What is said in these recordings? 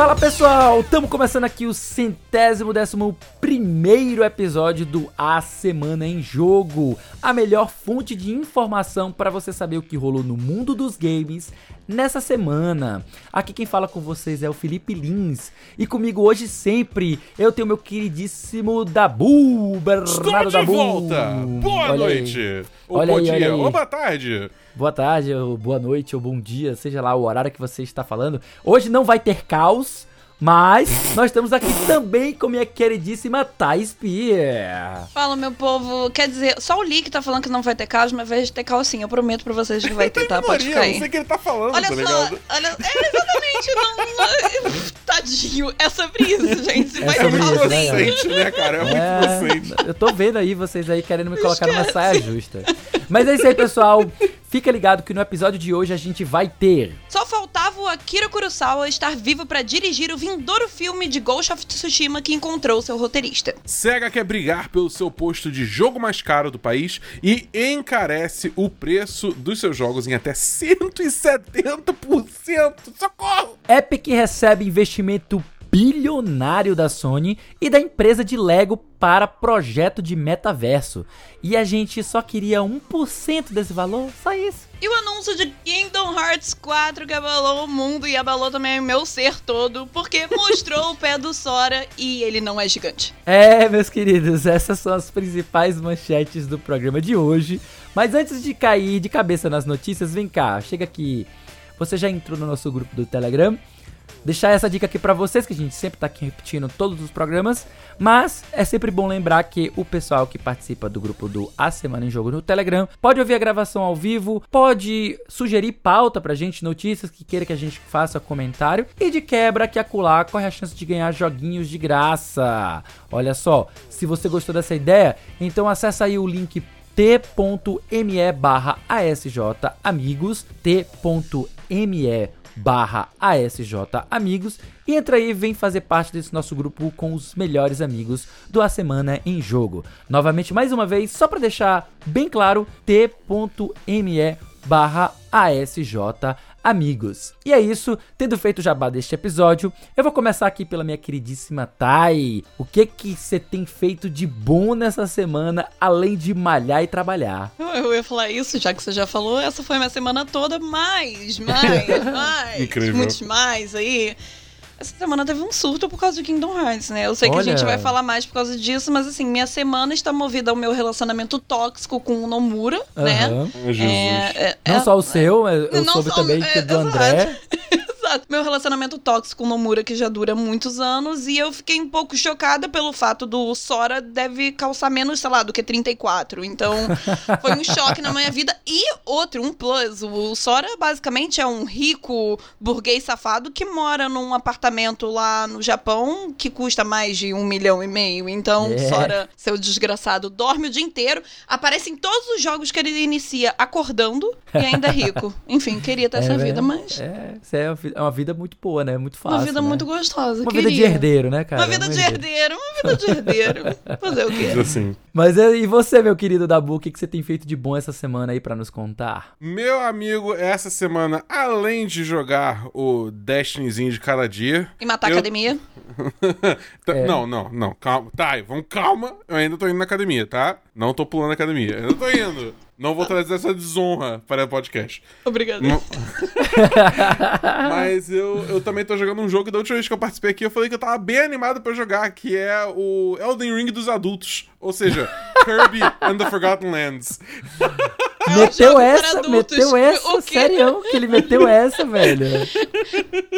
Fala pessoal, estamos começando aqui o centésimo décimo primeiro episódio do A Semana em Jogo, a melhor fonte de informação para você saber o que rolou no mundo dos games nessa semana. Aqui quem fala com vocês é o Felipe Lins e comigo hoje sempre eu tenho meu queridíssimo Dabu, Bernardo Estou de Dabu. volta! Boa Olha aí. noite! Ou Olha bom aí, dia, aí. ou boa tarde! Boa tarde, ou boa noite, ou bom dia, seja lá o horário que você está falando. Hoje não vai ter caos, mas nós estamos aqui também com minha queridíssima Thais Pier. Fala, meu povo. Quer dizer, só o Lee que tá falando que não vai ter caos, mas vai ter caos sim. Eu prometo pra vocês que vai ter, tá? Pode ficar não sei aí. o que ele tá falando, Olha tá só, olha, é exatamente, não, não- tadinho, é sobre isso, gente. É Vai sobre ter caos né? Inocente, né, cara? É muito inocente. eu tô vendo aí vocês aí querendo me colocar numa saia justa. Mas é isso aí, pessoal. Fica ligado que no episódio de hoje a gente vai ter Só faltava o Akira Kurosawa estar vivo pra dirigir o vindouro filme de Ghost of Tsushima que encontrou seu roteirista. SEGA quer brigar pelo seu posto de jogo mais caro do país e encarece o preço dos seus jogos em até 170%. Socorro! Epic recebe investimento bilionário da Sony e da empresa de Lego para projeto de metaverso. E a gente só queria 1% desse valor, só isso. E o anúncio de Kingdom Hearts 4 que abalou o mundo e abalou também o meu ser todo, porque mostrou o pé do Sora e ele não é gigante. É, meus queridos, essas são as principais manchetes do programa de hoje. Mas antes de cair de cabeça nas notícias, vem cá, chega aqui. Você já entrou no nosso grupo do Telegram? Deixar essa dica aqui pra vocês, que a gente sempre tá aqui repetindo todos os programas, mas é sempre bom lembrar que o pessoal que participa do grupo do A Semana em Jogo no Telegram pode ouvir a gravação ao vivo, pode sugerir pauta pra gente, notícias que queira que a gente faça comentário, e de quebra que acular corre a chance de ganhar joguinhos de graça. Olha só, se você gostou dessa ideia, então acessa aí o link t.me barra ASJ Amigos, t.me barra ASJ Amigos e entra aí vem fazer parte desse nosso grupo com os melhores amigos do A Semana em Jogo. Novamente, mais uma vez, só para deixar bem claro, t.me barra ASJ Amigos. E é isso, tendo feito o jabá deste episódio, eu vou começar aqui pela minha queridíssima Thay. O que que você tem feito de bom nessa semana, além de malhar e trabalhar? Eu, ia falar isso, já que você já falou, essa foi minha semana toda, mais, mais, mais, Incrível. muitos mais aí. Essa semana teve um surto por causa de Kingdom Hearts, né? Eu sei que Olha. a gente vai falar mais por causa disso, mas assim, minha semana está movida ao meu relacionamento tóxico com o Nomura, né? Aham. Ai, Jesus. É, é, Não é- só o seu, eu eu Não soube só- também é, que é do exato. André. Meu relacionamento tóxico com o Nomura, que já dura muitos anos, e eu fiquei um pouco chocada pelo fato do Sora deve calçar menos, sei lá, do que 34. Então, foi um choque na minha vida. E outro, um plus. O Sora basicamente é um rico burguês safado que mora num apartamento lá no Japão que custa mais de um milhão e meio. Então, É. Sora, seu desgraçado, dorme o dia inteiro, aparece em todos os jogos que ele inicia acordando e ainda é rico. Enfim, queria ter essa É, vida, né? mas. É, isso é é uma vida muito boa, né? Muito fácil. Uma vida né? muito gostosa. Uma queria. vida de herdeiro, né, cara? Uma vida de herdeiro, uma vida de herdeiro. Fazer o quê? assim. Mas é, e você, meu querido Dabu, o que, que você tem feito de bom essa semana aí pra nos contar? Meu amigo, essa semana, além de jogar o Destinyzinho de cada dia. E matar a eu- academia? Tá- É. Não, não, não, calma. Tá, vamos, calma. Eu ainda tô indo na academia, tá? Não tô pulando a academia. Eu ainda tô indo. Não vou trazer essa desonra para o podcast. Obrigada. Não- Mas eu, eu também tô jogando um jogo da última vez que eu participei aqui, eu falei que eu tava bem animado pra jogar, que é o Elden Ring dos adultos. Ou seja, Kirby and the Forgotten Lands. É meteu essa, adultos. meteu essa, O quê? sério, que ele meteu essa, velho.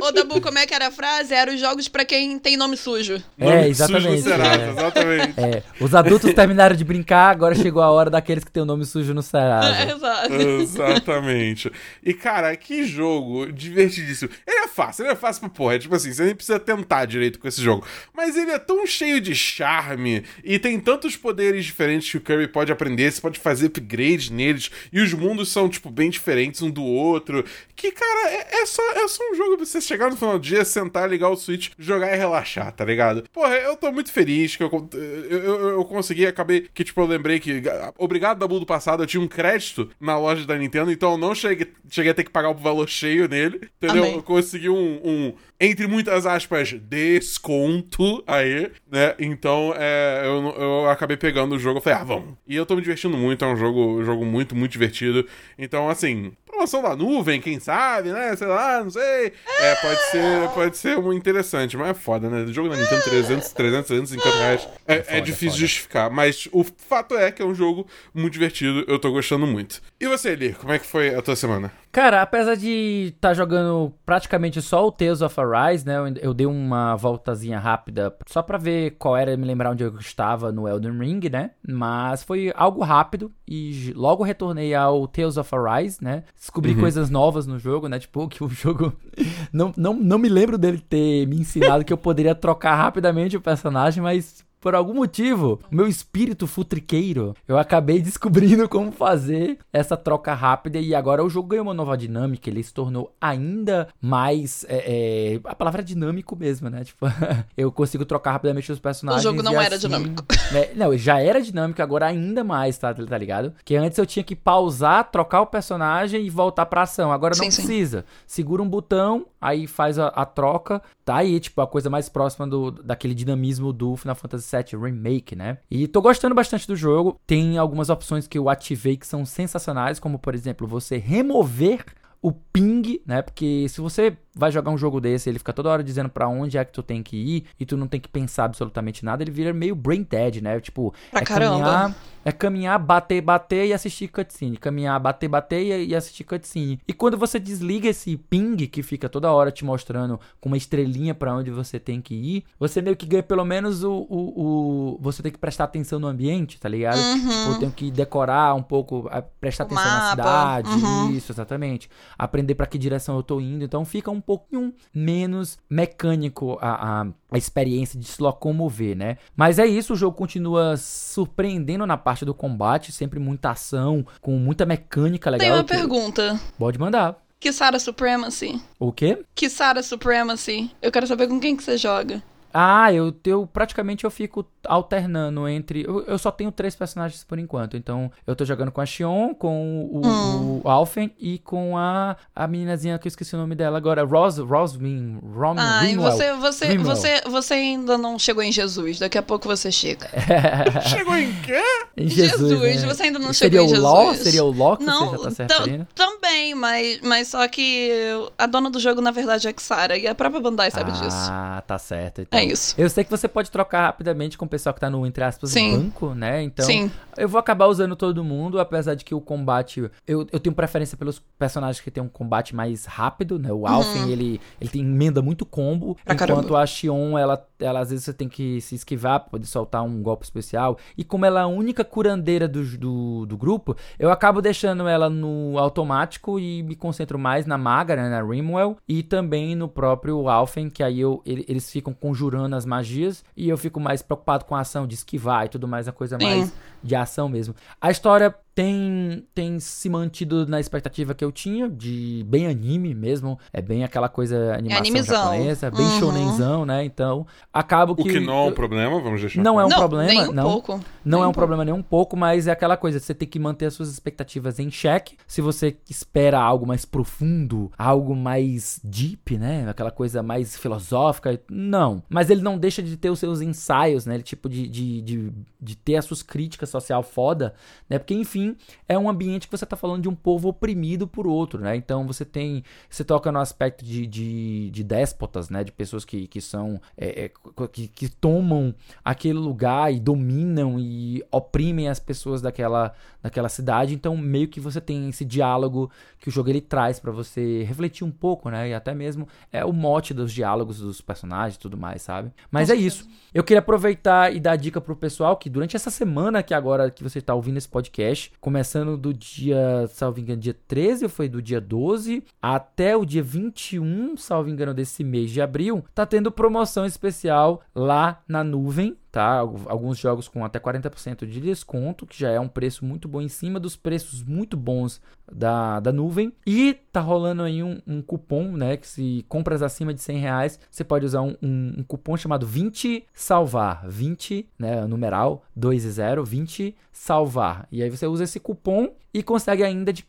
Ô, Dabu, como é que era a frase? Era os jogos pra quem tem nome sujo. É, exatamente, Sujo no Serasa, é. exatamente. É, os adultos terminaram de brincar, agora chegou a hora daqueles que tem o nome sujo no É, Serasa. exato. Exatamente. E, cara, que jogo divertidíssimo. Ele é fácil, ele é fácil pra porra. É tipo assim, você nem precisa tentar direito com esse jogo. Mas ele é tão cheio de charme e tem tantos poderes diferentes que o Kirby pode aprender, você pode fazer upgrade neles, e os mundos são, tipo, bem diferentes um do outro. Que, cara, é, é só, é só um jogo pra você chegar no final do dia, sentar, ligar o Switch, jogar e relaxar, tá ligado? Porra, eu tô muito feliz que eu, eu, eu, eu consegui, acabei que, tipo, eu lembrei que, obrigado da do passado, eu tinha um crédito na loja da Nintendo, então eu não cheguei, cheguei a ter que pagar o valor cheio nele, entendeu? Amém. Eu consegui um, um entre muitas aspas, desconto aí, né? Então, é, eu, eu acabei pegando o jogo e falei, ah, vamos. E eu tô me divertindo muito, é um jogo, um jogo muito, muito divertido. Então, assim, promoção da nuvem, quem sabe, né? Sei lá, não sei. É, pode ser, pode ser muito interessante, mas é foda, né? O jogo da Nintendo 300, 300, 350 reais é, é, é difícil justificar. Mas o fato é que é um jogo muito divertido, eu tô gostando muito. E você, Eli, como é que foi a tua semana? Cara, apesar de estar tá jogando praticamente só o Tales of Arise, né? Eu, dei uma voltazinha rápida só para ver qual era, me lembrar onde eu estava no Elden Ring, né? Mas foi algo rápido e logo retornei ao Tales of Arise, né? Descobri uhum. coisas novas no jogo, né? Tipo, que o jogo. não, não, não me lembro dele ter me ensinado que eu poderia trocar rapidamente o personagem, mas por algum motivo, meu espírito futriqueiro, eu acabei descobrindo como fazer essa troca rápida e agora o jogo ganhou uma nova dinâmica, ele se tornou ainda mais. É, é, a palavra é dinâmico mesmo, né? Tipo, eu consigo trocar rapidamente os personagens. O jogo não era assim, dinâmico. Né? Não, já era dinâmico, agora ainda mais, tá, tá ligado? Que antes eu tinha que pausar, trocar o personagem e voltar pra ação. Agora não sim, precisa. Sim. Segura um botão, aí faz a, a, troca. Tá aí, tipo, a coisa mais próxima do, daquele dinamismo do Final Fantasy VII Remake, né? E tô gostando bastante do jogo. Tem algumas opções que eu ativei que são sensacionais, como por exemplo, você remover o ping, né? Porque se você vai jogar um jogo desse, ele fica toda hora dizendo para onde é que tu tem que ir e tu não tem que pensar absolutamente nada, ele vira meio brain dead, né? Tipo, pra é caramba. caminhar, é caminhar, bater, bater e assistir cutscene, caminhar, bater, bater e, assistir cutscene. E quando você desliga esse ping que fica toda hora te mostrando com uma estrelinha para onde você tem que ir, você meio que ganha pelo menos o, o, o você tem que prestar atenção no ambiente, tá ligado? Uhum. Ou tem que decorar um pouco, prestar o atenção mapa. na cidade, uhum. isso, exatamente. Aprender para que direção eu tô indo, então fica um pouquinho menos mecânico a, a, a, experiência de se locomover, né? Mas é isso, o jogo continua surpreendendo na parte do combate, sempre muita ação, com muita mecânica legal. Tem uma que... pergunta. Pode mandar. Kisara Supremacy. O quê? Kisara Supremacy. Eu quero saber com quem que você joga. Ah, eu, eu praticamente eu fico alternando entre. Eu, eu, só tenho três personagens por enquanto. Então, eu tô jogando com a Xion, com o, hum. o Alfen e com a, a meninazinha que eu esqueci o nome dela agora, Rose, Rosmin. Rom, ah, e você, você, você, você ainda não chegou em Jesus. Daqui a pouco você chega. chegou em quê? Em Jesus. Jesus né? Você ainda não Seria chegou em Jesus. Law? Seria o Ló que não, você já tá se Também, mas, mas só que a dona do jogo, na verdade, é Xara. E a própria Bandai sabe ah, disso. Ah, tá certo. Então. É isso. Eu sei que você pode trocar rapidamente com o pessoal que tá no, entre aspas, Sim. banco, né? Então, Sim. eu vou acabar usando todo mundo, apesar de que o combate. Eu, eu tenho preferência pelos personagens que tem um combate mais rápido, né? O Alfen, uhum. ele, ele tem emenda muito combo, ah, enquanto caramba. a Xion, ela, ela às vezes você tem que se esquivar pra poder soltar um golpe especial. E como ela é a única curandeira do, do, do grupo, eu acabo deixando ela no automático e me concentro mais na maga, né? Na Rimwell, e também no próprio Alfen, que aí eu, ele, eles ficam conjurando as magias e eu fico mais preocupado com a ação de esquivar e tudo mais, a coisa mais de ação mesmo. A história tem, tem se mantido na expectativa que eu tinha, de bem anime mesmo. É bem aquela coisa animação é japonesa, bem uhum. shonenzão, né? Então, acabo que... O que não é um problema, vamos deixar Não é um não, problema, nem um não. Pouco. Não nem é um, um problema nem um pouco, mas é aquela coisa, você tem que manter as suas expectativas em xeque. Se você espera algo mais profundo, algo mais deep, né? Aquela coisa mais filosófica, não. Mas ele não deixa de ter os seus ensaios, né? Ele, tipo, de, de, de, de ter as suas críticas social foda, né? Porque, enfim, é um ambiente que você está falando de um povo oprimido por outro, né? Então você tem. Você toca no aspecto de, de, de déspotas, né? De pessoas que, que são. É, é, que, que tomam aquele lugar e dominam e oprimem as pessoas daquela, daquela cidade. Então, meio que você tem esse diálogo que o jogo ele traz para você refletir um pouco, né? E até mesmo é o mote dos diálogos dos personagens e tudo mais, sabe? Mas é isso. Eu queria aproveitar e dar dica pro pessoal que durante essa semana que agora que você está ouvindo esse podcast, começando do dia, salvo engano, dia 13 ou foi do dia 12 até o dia 21, salvo engano, desse mês de abril, tá tendo promoção especial lá na nuvem tá? Alguns jogos com até 40% de desconto, que já é um preço muito bom em cima dos preços muito bons da, da nuvem. E tá rolando aí um, um cupom, né? Que se compras acima de 100 reais, você pode usar um, um, um cupom chamado 20 salvar. 20, né? Numeral 2 e 0, 20 salvar. E aí você usa esse cupom e consegue ainda de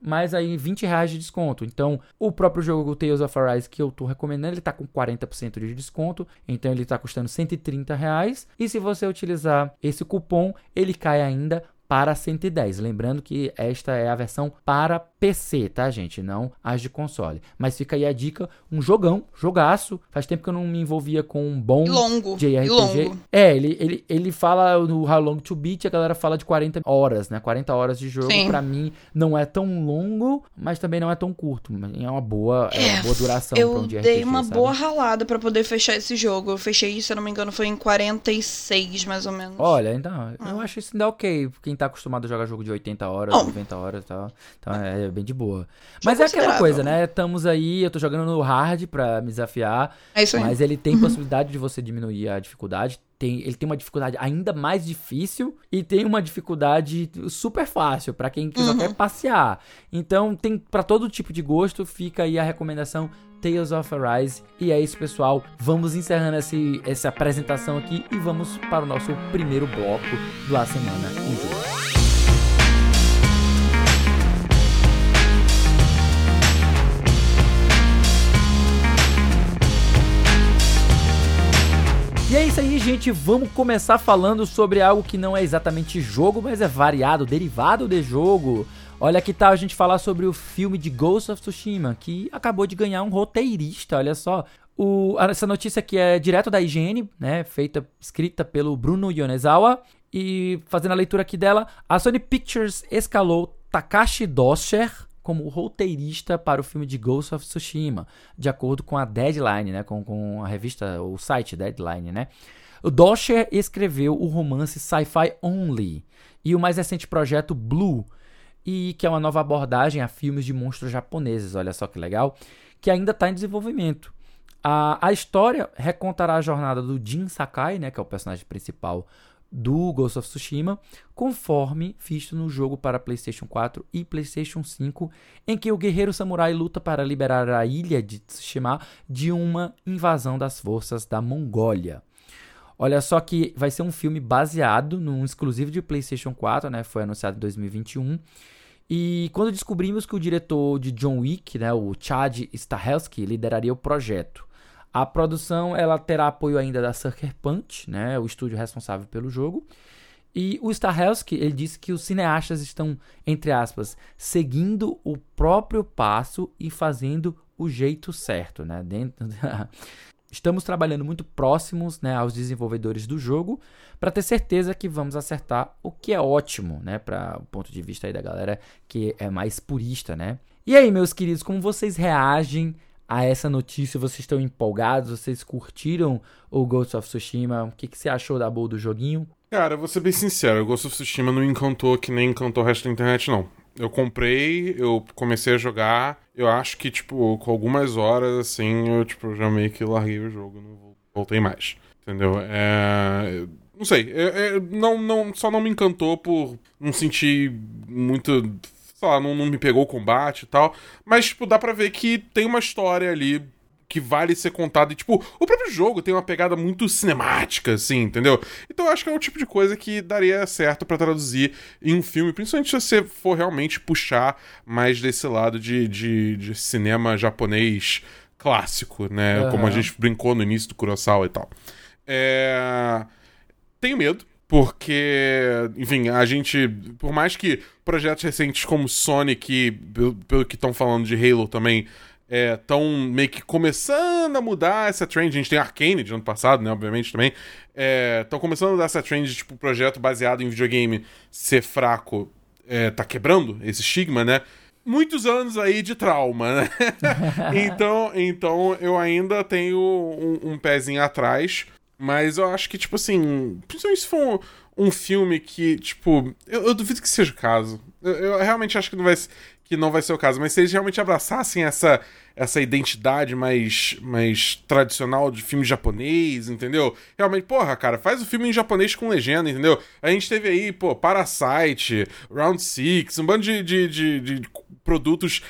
mais aí 20 reais de desconto. Então, o próprio jogo Tales of Arise que eu tô recomendando, ele tá com 40% de desconto, então ele tá custando 130 reais. E se você utilizar esse cupom, ele cai ainda para 110. Lembrando que esta é a versão para PC, tá, gente? Não as de console. Mas fica aí a dica, um jogão, jogaço. Faz tempo que eu não me envolvia com um bom longo, JRPG. longo. É, ele, ele, ele fala no How Long to Beat, a galera fala de 40 horas, né? 40 horas de jogo, para mim, não é tão longo, mas também não é tão curto. É uma boa, é, uma boa duração eu pra um JRPG, dei uma sabe? boa ralada para poder fechar esse jogo. Eu fechei, se eu não me engano, foi em 46, mais ou menos. Olha, então, ah. eu acho isso ainda ok. Quem tá acostumado a jogar jogo de 80 horas, oh. 90 horas e tal. Então é bem de boa. Mas é aquela coisa, né? Estamos aí, eu tô jogando no hard pra me desafiar. É isso aí. Mas ele tem possibilidade de você diminuir a dificuldade. Tem, ele tem uma dificuldade ainda mais difícil e tem uma dificuldade super fácil para quem só uhum. quer passear. Então tem para todo tipo de gosto, fica aí a recomendação Tales of Arise. E é isso, pessoal. Vamos encerrando esse, essa apresentação aqui e vamos para o nosso primeiro bloco da semana em jogo. E é isso aí, gente. Vamos começar falando sobre algo que não é exatamente jogo, mas é variado, derivado de jogo. Olha que tal a gente falar sobre o filme de Ghost of Tsushima, que acabou de ganhar um roteirista, olha só. O, essa notícia aqui é direto da IGN, né? Feita, escrita pelo Bruno Yonezawa. E fazendo a leitura aqui dela, a Sony Pictures escalou Takashi Dosher como roteirista para o filme de Ghost of Tsushima, de acordo com a Deadline, né, com, com a revista, o site Deadline, né. O Dosher escreveu o romance Sci-Fi Only e o mais recente projeto Blue, e que é uma nova abordagem a filmes de monstros japoneses, olha só que legal, que ainda está em desenvolvimento. A, a história recontará a jornada do Jin Sakai, né, que é o personagem principal do Ghost of Tsushima, conforme visto no jogo para PlayStation 4 e PlayStation 5, em que o guerreiro samurai luta para liberar a ilha de Tsushima de uma invasão das forças da Mongólia. Olha só que vai ser um filme baseado num exclusivo de PlayStation 4, né? Foi anunciado em 2021. E quando descobrimos que o diretor de John Wick, né, o Chad Stahelski, lideraria o projeto. A produção ela terá apoio ainda da Sucker Punch, né, o estúdio responsável pelo jogo. E o Stahelski, ele disse que os cineastas estão, entre aspas, seguindo o próprio passo e fazendo o jeito certo, né? Dentro da... Estamos trabalhando muito próximos né, aos desenvolvedores do jogo para ter certeza que vamos acertar, o que é ótimo, né? Para o ponto de vista aí da galera que é mais purista, né? E aí, meus queridos, como vocês reagem a essa notícia? Vocês estão empolgados? Vocês curtiram o Ghost of Tsushima? O que, que você achou da boa do joguinho? Cara, vou ser bem sincero, o Ghost of Tsushima não encantou que nem encantou o resto da internet, não. Eu comprei, eu comecei a jogar, eu acho que, tipo, com algumas horas, assim, eu, tipo, já meio que larguei o jogo, não voltei mais. Entendeu? É... Não sei, é, é, não, não, só não me encantou por não sentir muito sei lá, não, não me pegou o combate e tal. Mas, tipo, dá pra ver que tem uma história ali que vale ser contada. E, tipo, o próprio jogo tem uma pegada muito cinemática, assim, entendeu? Então eu acho que é o tipo de coisa que daria certo para traduzir em um filme, principalmente se você for realmente puxar mais desse lado de, de, de cinema japonês clássico, né? Uhum. Como a gente brincou no início do Kurosawa e tal. É... Tenho medo, porque, enfim, a gente, por mais que projetos recentes como Sonic, pelo, pelo que estão falando de Halo também, estão é, meio que começando a mudar essa trend. A gente tem Arcane de ano passado, né? Obviamente também. Estão é, começando a mudar essa trend de, tipo, projeto baseado em videogame ser fraco. É, tá quebrando esse estigma, né? Muitos anos aí de trauma, né? então, então eu ainda tenho um, um pezinho atrás. Mas eu acho que, tipo assim, principalmente se for um filme que, tipo, eu, eu duvido que seja o caso. Eu, eu realmente acho que não vai, que não vai ser o caso, mas se eles realmente abraçassem essa, essa identidade mais, mais tradicional de filme japonês, entendeu? Realmente, porra, cara, faz o filme em japonês com legenda, entendeu? A gente teve aí, pô, Parasite, Round Six, um bando de, de, de, de produtos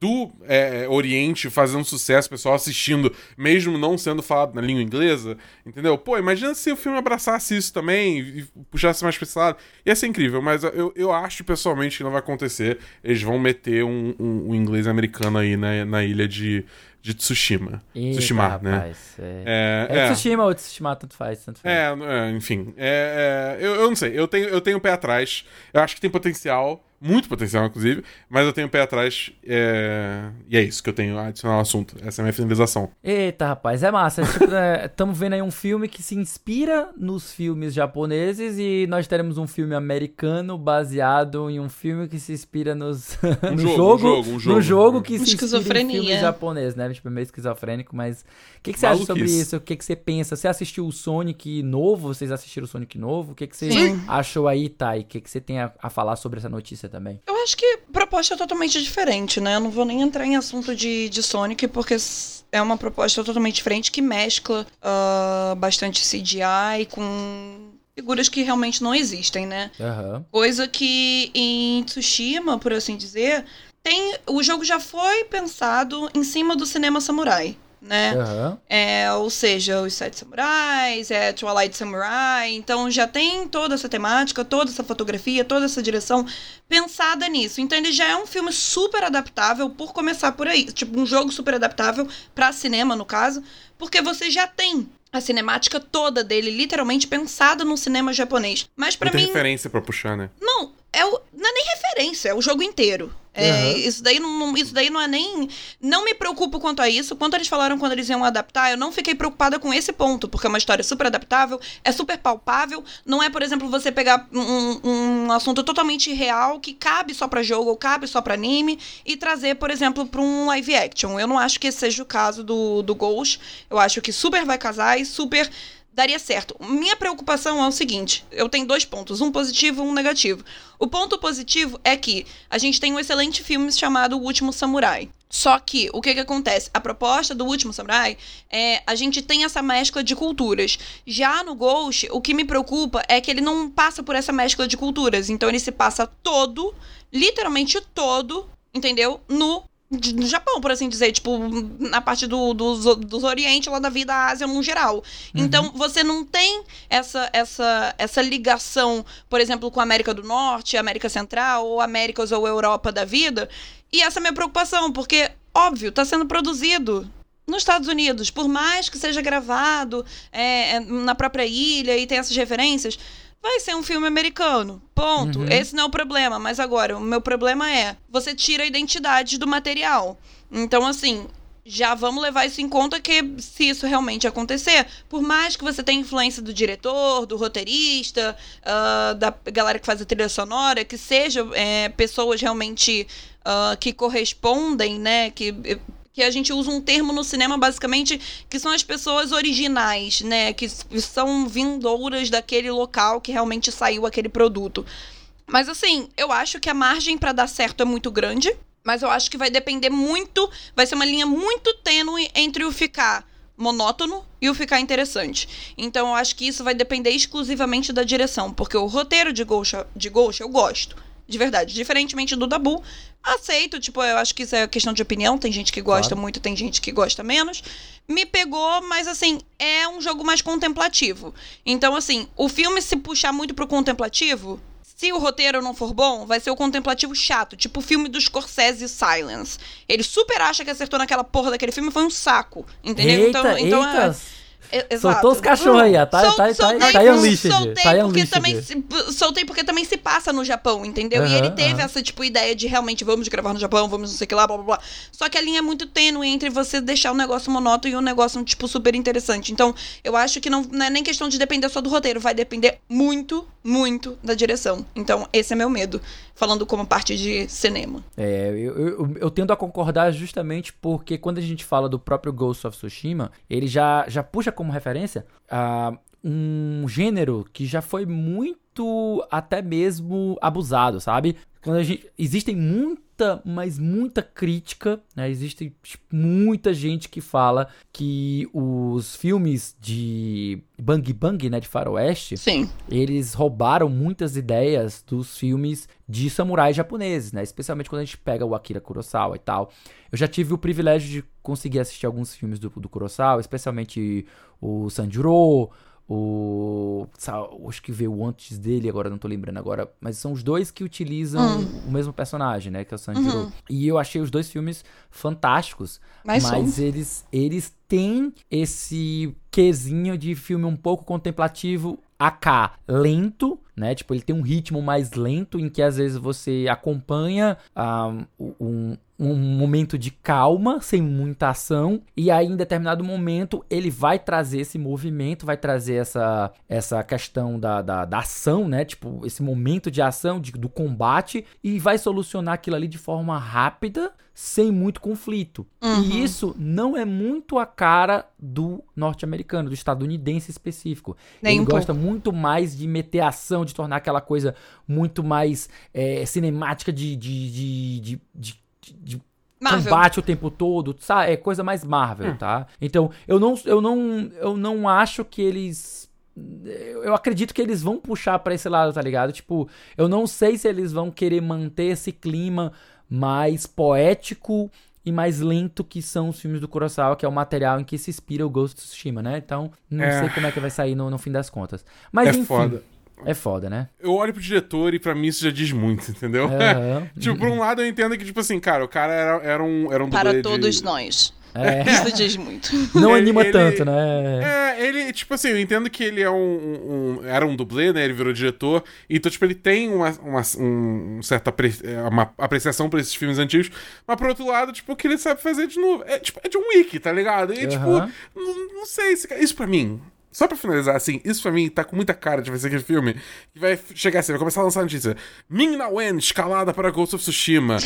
do é, Oriente fazendo sucesso, pessoal assistindo, mesmo não sendo falado na língua inglesa, entendeu? Pô, imagina se o filme abraçasse isso também e puxasse mais pra esse lado. Ia ser incrível, mas eu, eu acho pessoalmente que não vai acontecer. Eles vão meter um, um, um inglês americano aí na, na ilha de, de Tsushima. Tsushima, né? rapaz, É, É, é Tsushima ou Tsushima, tanto faz, tanto faz. É, é, enfim. É, é, eu, eu não sei, eu tenho, eu tenho um pé atrás. Eu acho que tem potencial, muito potencial, inclusive, mas eu tenho um pé atrás. é, E é isso que eu tenho a adicionar ao assunto. Essa é a minha finalização. Eita, rapaz, é massa. Estamos vendo aí um filme que se inspira nos filmes japoneses e nós teremos um filme americano baseado em um filme que se inspira nos, no jogo, jogo, um jogo, um jogo. no jogo que se inspira em Esquizofrenia. filme japonês, né? Tipo, meio esquizofrênico, mas o que, que você acha sobre Maluquice. isso? O que, que você pensa? Você assistiu o Sonic novo? Vocês assistiram o Sonic novo? O que, que você Sim. achou aí, Thay? O que, que você tem a, a falar sobre essa notícia também? Eu acho que a proposta é totalmente diferente, né? Eu não vou nem entrar em assunto de, de Sonic, porque é uma proposta totalmente diferente que mescla ah, bastante CGI com figuras que realmente não existem, né? Aham. Coisa que em Tsushima, por assim dizer, tem. O jogo já foi pensado em cima do cinema samurai. Né? Aham. É, ou seja, os Sete Samurais, é Twilight Samurai. Então já tem toda essa temática, toda essa fotografia, toda essa direção pensada nisso. Então ele já é um filme super adaptável por começar por aí. Tipo, um jogo super adaptável pra cinema, no caso, porque você já tem a cinemática toda dele, literalmente pensada no cinema japonês. Mas tem mim. referência pra puxar, né? Não, é o, não é nem referência, é o jogo inteiro. É, Aham. isso, daí não, não- isso daí não é nem. Não me preocupo quanto a isso. Quanto eles falaram quando eles iam adaptar, eu não fiquei preocupada com esse ponto, porque é uma história super adaptável, é super palpável. Não é, por exemplo, você pegar um, um assunto totalmente real que cabe só pra jogo ou cabe só pra anime e trazer, por exemplo, pra um live action. Eu não acho que esse seja o caso do, do Ghost. Eu acho que super vai casar e super daria certo. Minha preocupação é o seguinte: eu tenho dois pontos, um positivo e um negativo. O ponto positivo é que a gente tem um excelente filme chamado O Último Samurai. Só que, o que que acontece? A proposta do Último Samurai é a gente tem essa mescla de culturas. Já no Ghost, o que me preocupa é que ele não passa por essa mescla de culturas. Então ele se passa todo, literalmente todo, entendeu? No no Japão, por assim dizer, tipo, na parte do, dos, dos Oriente, lá da vida da Ásia no geral. Então, você não tem essa, essa, essa ligação, por exemplo, com a América do Norte, América Central, ou Américas ou Europa da vida. E essa é a minha preocupação, porque, óbvio, tá sendo produzido nos Estados Unidos, por mais que seja gravado é, é, na própria ilha e tem essas referências, vai ser um filme americano. Ponto. Uhum. Esse não é o problema. Mas agora, o meu problema é: você tira a identidade do material. Então, assim. Já vamos levar isso em conta que se isso realmente acontecer, por mais que você tenha influência do diretor, do roteirista, ah, da galera que faz a trilha sonora, que sejam é, pessoas realmente ah, que correspondem, né? Que que a gente usa um termo no cinema basicamente que são as pessoas originais, né, que são vindouras daquele local que realmente saiu aquele produto. Mas assim, eu acho que a margem pra dar certo é muito grande, mas eu acho que vai depender muito, vai ser uma linha muito tênue entre o ficar monótono e o ficar interessante. Então eu acho que isso vai depender exclusivamente da direção, porque o roteiro de Ghost, de Ghost eu gosto. De verdade, diferentemente do Dabu, aceito, tipo, eu acho que isso é questão de opinião, tem gente que gosta Claro. muito, tem gente que gosta menos. Me pegou, mas assim, é um jogo mais contemplativo. Então, assim, o filme se puxar muito pro contemplativo, se o roteiro não for bom, vai ser o contemplativo chato, tipo o filme do Scorsese Silence. Ele super acha que acertou naquela porra daquele filme, foi um saco, entendeu? Eita, então, então eita. é, exato. Soltou os cachorros aí. Tá, Sol- tá, tá, soltei, tá aí unleashed. soltei Tá aí porque unleashed. também se, soltei porque também se passa no Japão, entendeu? e ele teve aham. essa tipo ideia de realmente vamos gravar no Japão, vamos não sei o que lá, blá blá blá. Só que a linha é muito tênue entre você deixar o negócio monótono e um negócio tipo super interessante. Então, eu acho que não, não é nem questão de depender só do roteiro, vai depender muito, muito da direção. Então, esse é meu medo, falando como parte de cinema. É, eu, eu, eu tendo a concordar justamente porque quando a gente fala do próprio Ghost of Tsushima, ele já, já puxa como referência ah, um gênero que já foi muito até mesmo abusado, sabe? Quando a gente existem muita, mas muita crítica, né? Existe tipo, muita gente que fala que os filmes de Bang Bang, né, de faroeste, Sim. eles roubaram muitas ideias dos filmes de samurais japoneses, né? Especialmente quando a gente pega o Akira Kurosawa e tal. Eu já tive o privilégio de conseguir assistir alguns filmes do, do Kurosawa, especialmente o Sanjuro, o. Acho que veio antes dele, agora não tô lembrando agora. Mas são os dois que utilizam Hum. o mesmo personagem, né? Que é o Sanjuro. Uhum. E eu achei os dois filmes fantásticos. Mas Mas, eles, eles têm esse quesinho de filme um pouco contemplativo. AK lento, né? Tipo, ele tem um ritmo mais lento em que às vezes você acompanha ah, um, um momento de calma, sem muita ação, e aí em determinado momento ele vai trazer esse movimento, vai trazer essa, essa questão da, da, da ação, né? Tipo, esse momento de ação, de- do combate, e vai solucionar aquilo ali de forma rápida, sem muito conflito. Uhum. E isso não é muito a cara do norte-americano, do estadunidense específico. Nem Ele um gosta muito mais de meter ação, de tornar aquela coisa muito mais é, cinemática de, de, de, de, de- Marvel. combate o tempo todo, sabe? É coisa mais Marvel, tá? Então, eu não, eu não, eu não acho que eles eu acredito que eles vão puxar pra esse lado, tá ligado? Tipo, eu não sei se eles vão querer manter esse clima mais poético e mais lento que são os filmes do Kurosawa, que é o material em que se inspira o Ghost of Tsushima, né? Então, não É. sei como é que vai sair no, no fim das contas. Mas É enfim, foda. É foda, né? Eu olho pro diretor e pra mim isso já diz muito, entendeu? Aham. tipo, por um lado eu entendo que, tipo assim, cara, o cara era, era um, era um Para todos de... nós. É, Isso diz muito. não Ele- anima ele- tanto, né? É, ele, tipo assim, eu entendo que ele é um, um- um- Era um dublê, né? Ele virou diretor. Então, tipo, ele tem uma, uma um, certa apre- é, uma apreciação por esses filmes antigos. Mas, por outro lado, tipo, o que ele sabe fazer de novo. É, tipo, é John Wick, tá ligado? E, tipo, Aham. não, não sei. Isso pra mim. Só pra finalizar, assim, isso pra mim tá com muita cara de vai ser aquele filme que vai chegar assim, vai começar a lançar a notícia. Ming Na Wen escalada para Ghost of Tsushima.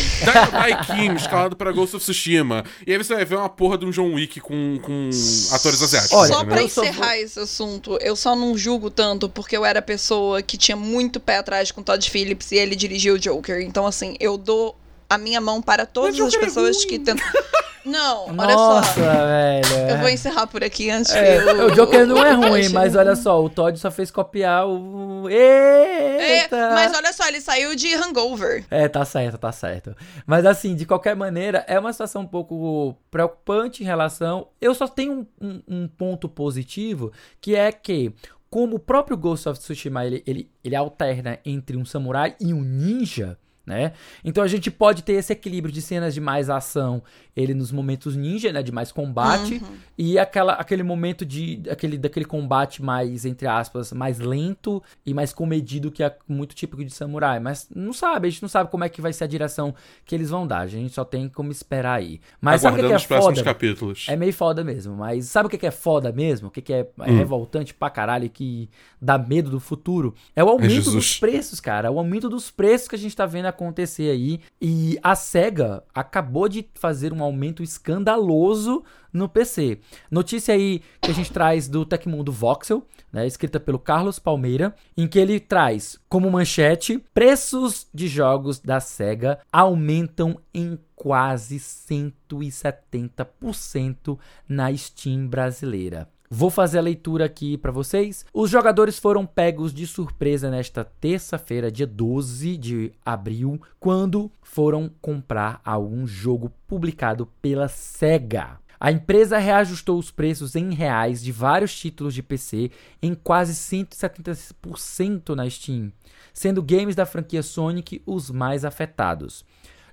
Dai Kim escalado para Ghost of Tsushima. E aí você vai ver uma porra de um John Wick com, com atores asiáticos. Olha, só entendeu? pra encerrar esse assunto, eu só não julgo tanto porque eu era pessoa que tinha muito pé atrás com Todd Phillips e ele dirigiu o Joker. Então, assim, eu dou a minha mão para todas as é pessoas ruim. que tentam. Não, olha Nossa, só. velho. Eu é. vou encerrar por aqui antes É, que o Joker não é ruim, mas olha só, o Todd só fez copiar o. É, Eita! mas olha só, ele saiu de Hangover. É, tá certo, tá certo. Mas assim, de qualquer maneira, é uma situação um pouco preocupante em relação. Eu só tenho um, um- um ponto positivo, que é que, como o próprio Ghost of Tsushima ele, ele, ele alterna entre um samurai e um ninja. Né? Então a gente pode ter esse equilíbrio de cenas de mais ação, ele nos momentos ninja, né, de mais combate, e aquela, aquele momento de aquele, daquele combate mais entre aspas, mais lento e mais comedido que é muito típico de samurai, mas não sabe, a gente não sabe como é que vai ser a direção que eles vão dar, a gente só tem como esperar aí. Mas sabe o que Aguardando é próximos foda? capítulos. É meio foda mesmo, mas sabe o que é foda mesmo? O que é, é Hum. revoltante pra caralho que dá medo do futuro? É o aumento Jesus. dos preços, cara. É o aumento dos preços que a gente tá vendo acontecer aí. E a SEGA acabou de fazer um aumento escandaloso no PC. Notícia aí que a gente traz do Tecmundo Voxel, né, escrita pelo Carlos Palmeira, em que ele traz como manchete: preços de jogos da SEGA aumentam em quase 170% na Steam brasileira. Vou fazer a leitura aqui para vocês. Os jogadores foram pegos de surpresa nesta terça-feira, dia 12 de abril, quando foram comprar algum jogo publicado pela Sega. A empresa reajustou os preços em reais de vários títulos de PC em quase 170% na Steam, sendo games da franquia Sonic os mais afetados.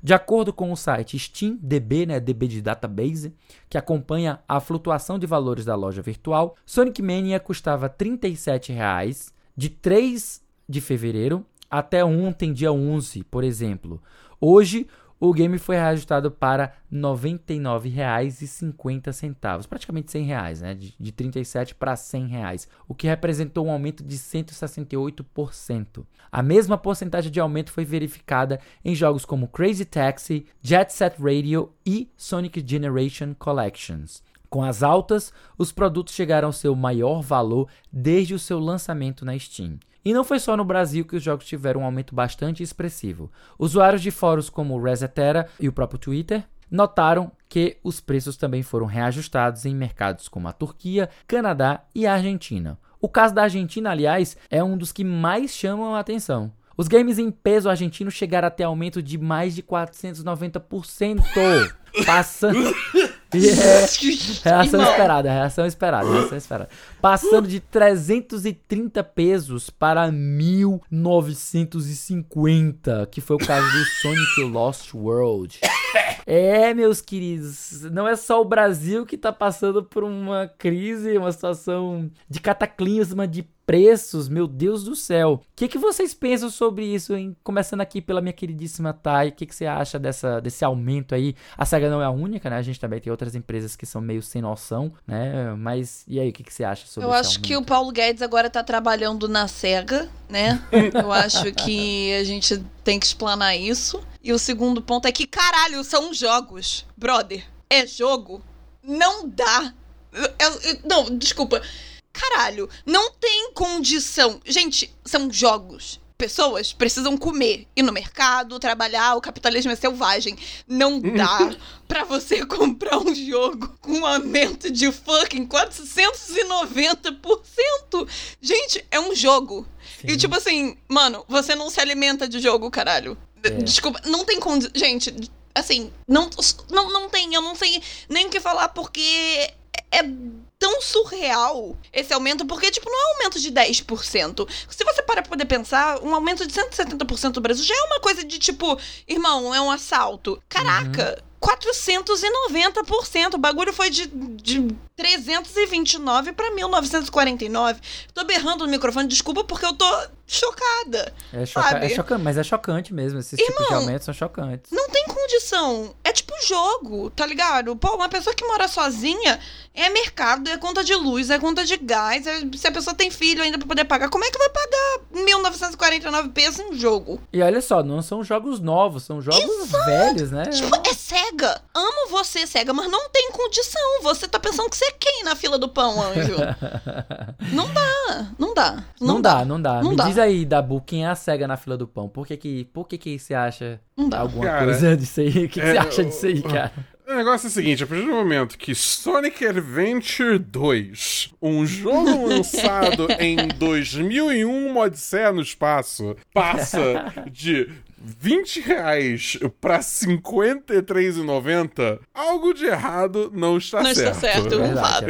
De acordo com o site SteamDB, né, DB de database, que acompanha a flutuação de valores da loja virtual, Sonic Mania custava R$ 37,00 de 3 de fevereiro até ontem, dia 11, por exemplo. Hoje, o game foi reajustado para R$ 99,50, praticamente 100 reais, né? De, de 37 para 100 reais, o que representou um aumento de 168%. A mesma porcentagem de aumento foi verificada em jogos como Crazy Taxi, Jet Set Radio e Sonic Generation Collections. Com as altas, os produtos chegaram ao seu maior valor desde o seu lançamento na Steam. E não foi só no Brasil que os jogos tiveram um aumento bastante expressivo. Usuários de fóruns como o Resetera e o próprio Twitter notaram que os preços também foram reajustados em mercados como a Turquia, Canadá e a Argentina. O caso da Argentina, aliás, é um dos que mais chamam a atenção. Os games em peso argentino chegaram a ter aumento de mais de 490%, passando Yeah. Reação esperada, reação esperada, reação esperada. Passando de 330 pesos para 1950, que foi o caso do Sonic Lost World. É, meus queridos, não é só o Brasil que tá passando por uma crise, uma situação de cataclisma de preços, meu Deus do céu. O que, que vocês pensam sobre isso, hein? Começando aqui pela minha queridíssima Thay, o que, que você acha dessa, desse aumento aí? A SEGA não é a única, né? A gente também tem outras empresas que são meio sem noção, né? Mas e aí, o que, que você acha sobre Eu acho aumento? que o Paulo Guedes agora tá trabalhando na SEGA, né? Eu acho que a gente tem que explanar isso. E o segundo ponto é que, caralho, são jogos. Brother, é jogo? Não dá. Eu, eu, não, desculpa. Caralho, não tem condição. Gente, são jogos. Pessoas precisam comer, ir no mercado, trabalhar, o capitalismo é selvagem. Não dá pra você comprar um jogo com um aumento de fucking 490%. Gente, é um jogo. Sim. E tipo assim, mano, você não se alimenta de jogo, caralho. É. Desculpa, não tem condição. Gente, assim, não, não, não tem, eu não sei nem o que falar porque é tão surreal esse aumento, porque, tipo, não é um aumento de 10%. Se você para pra poder pensar, um aumento de 170% do Brasil já é uma coisa de, tipo, irmão, é um assalto. Caraca! Uhum. 490%. O bagulho foi de, de 329 para 1949. Tô berrando no microfone, desculpa, porque eu tô chocada. É, choca é chocante, mas é chocante mesmo. Esses Irmão, tipos de aumentos são chocantes. Não tem condição. É tipo jogo, tá ligado? Pô, uma pessoa que mora sozinha é mercado, é conta de luz, é conta de gás. É, se a pessoa tem filho ainda pra poder pagar, como é que vai pagar 1949 pesos em jogo? E olha só, não são jogos novos, são jogos Exato. velhos, né? Tipo, é cega. Amo você, cega, mas não tem condição. Você tá pensando que você é quem na fila do pão, anjo? não dá, não dá. Não, não dá, dá, não dá. Não Me dá. diz aí, Dabu, quem é a cega na fila do pão? Por que que, por que, que você acha alguma cara, coisa disso aí? O que, que é, você acha disso aí, cara? O negócio é o seguinte, a partir do momento que Sonic Adventure 2, um jogo lançado em 2001, uma Odisseia no espaço, passa de 20 reais pra 53,90, algo de errado não está não certo. Não está certo, um fato,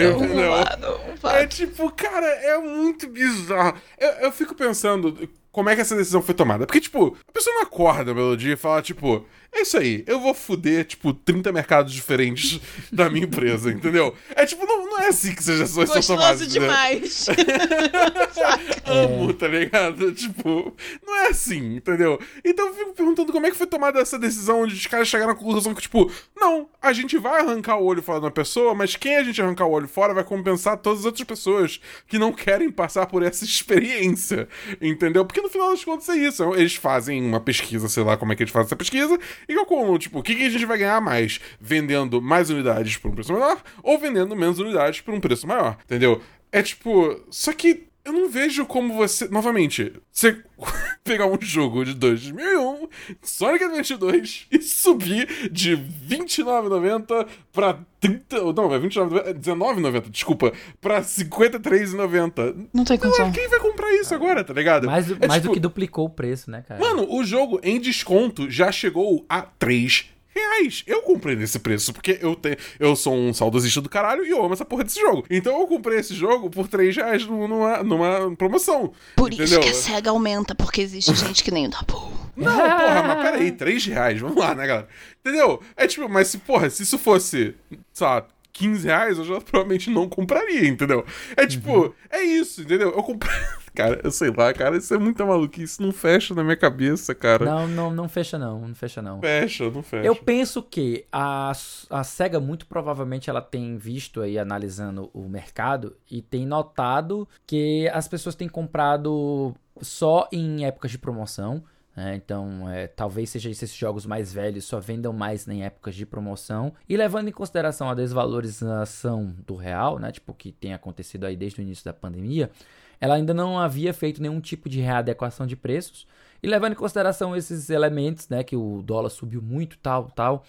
um fato, É tipo, cara, é muito bizarro. Eu, eu fico pensando como é que essa decisão foi tomada. Porque, tipo, a pessoa não acorda pelo dia e fala, tipo, é isso aí, eu vou fuder, tipo, 30 mercados diferentes da minha empresa, entendeu? É tipo, não, não é assim que seja são Gostoso tomadas. demais. Amo, tá ligado? Tipo, não é assim, entendeu? Então eu fico perguntando como é que foi tomada essa decisão onde os caras chegaram à conclusão que, tipo, não, a gente vai arrancar o olho fora de uma pessoa, mas quem a gente arrancar o olho fora vai compensar todas as outras pessoas que não querem passar por essa experiência, entendeu? Porque no final das contas é isso. Eles fazem uma pesquisa, sei lá como é que eles fazem essa pesquisa, e calculam, tipo, o que, que a gente vai ganhar mais? Vendendo mais unidades por um preço menor ou vendendo menos unidades por um preço maior, entendeu? É tipo. Só que eu não vejo como você. Novamente, você pegar um jogo de 2001, Sonic Adventure 2, e subir de R$29,90 pra 30. Não, é 19,90, desculpa. Pra 53,90. Não tem condição. quem vai comprar isso agora, tá ligado? Mais, é, mais tipo, do que duplicou o preço, né, cara? Mano, o jogo em desconto já chegou a 3 reais. Eu comprei nesse preço, porque eu, tenho, eu sou um saudosista do caralho e eu amo essa porra desse jogo. Então eu comprei esse jogo por 3 reais numa, numa promoção. Por entendeu? isso que a SEGA aumenta, porque existe gente que nem o Dabu. Não, porra, mas peraí, 3 reais, vamos lá, né, galera? Entendeu? É tipo, mas se, porra, se isso fosse, sabe, 15 reais, eu já provavelmente não compraria, entendeu? É tipo, uhum. é isso, entendeu? Eu comprei. Cara, eu sei lá, cara, isso é muita maluquice, isso não fecha na minha cabeça, cara. Não, não, não fecha não, não fecha não. Fecha, não fecha. Eu penso que a, a SEGA muito provavelmente ela tem visto aí, analisando o mercado, e tem notado que as pessoas têm comprado só em épocas de promoção, Né? Então, é, talvez seja esses jogos mais velhos só vendam mais em épocas de promoção. E levando em consideração a desvalorização do real, né? Tipo, que tem acontecido aí desde o início da pandemia, ela ainda não havia feito nenhum tipo de readequação de preços. E levando em consideração esses elementos, né? Que o dólar subiu muito, tal, tal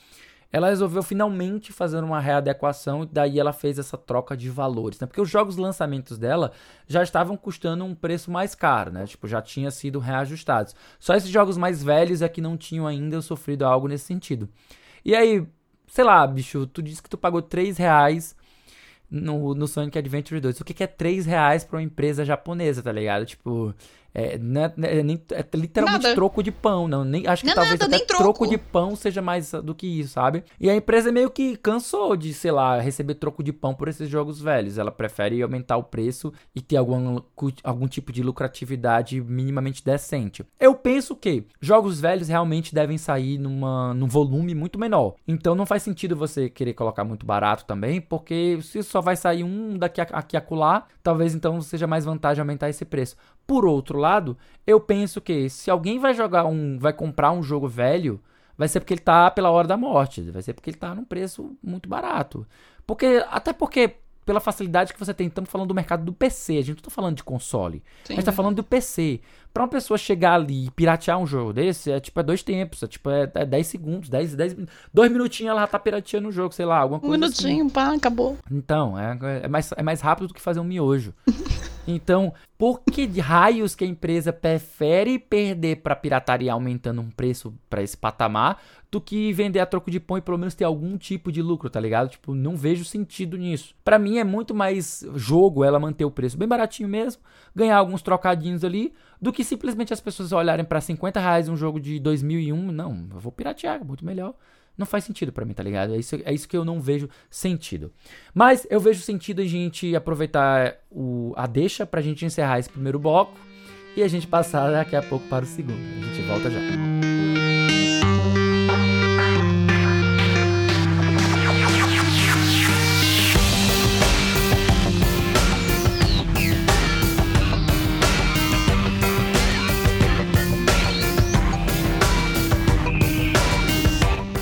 ela resolveu finalmente fazer uma readequação e daí ela fez essa troca de valores, né? Porque os jogos lançamentos dela já estavam custando um preço mais caro, né? Tipo, já tinha sido reajustados. Só esses jogos mais velhos é que não tinham ainda sofrido algo nesse sentido. E aí, sei lá, bicho, tu disse que tu pagou 3 reais no, no Sonic Adventure 2. O que, que é 3 reais pra uma empresa japonesa, tá ligado? Tipo, é, não é, é, nem, é literalmente nada. troco de pão, não. Nem, acho que não é talvez até troco. troco. de pão seja mais do que isso, sabe? E a empresa meio que cansou de, sei lá, receber troco de pão por esses jogos velhos. Ela prefere aumentar o preço e ter algum, algum tipo de lucratividade minimamente decente. Eu penso que jogos velhos realmente devem sair numa, num volume muito menor. Então não faz sentido você querer colocar muito barato também, porque se só vai sair um daqui a, aqui a acolá, talvez então seja mais vantagem aumentar esse preço. Por outro lado, eu penso que se alguém vai jogar um, vai comprar um jogo velho, vai ser porque ele tá pela hora da morte, vai ser porque ele tá num preço muito barato. Porque até porque pela facilidade que você tem, estamos falando do mercado do PC, a gente não tá falando de console. Sim. A gente tá falando do PC. Pra uma pessoa chegar ali e piratear um jogo desse, é tipo, é dois tempos, é tipo, é, é 10 segundos, 10, 10, dois minutinhos ela já tá pirateando o jogo, sei lá, alguma coisa Um minutinho, assim. pá, acabou. Então, é, é, mais, é mais rápido do que fazer um miojo. Então, por que raios que a empresa prefere perder para pirataria aumentando um preço para esse patamar do que vender a troco de pão e pelo menos ter algum tipo de lucro, tá ligado? Tipo, não vejo sentido nisso. Para mim é muito mais jogo ela manter o preço bem baratinho mesmo, ganhar alguns trocadinhos ali, do que simplesmente as pessoas olharem para 50 reais um jogo de 2001. Não, eu vou piratear, muito melhor não faz sentido para mim, tá ligado? É isso, é isso que eu não vejo sentido. Mas eu vejo sentido a gente aproveitar o, a deixa pra gente encerrar esse primeiro bloco e a gente passar daqui a pouco para o segundo. A gente volta já.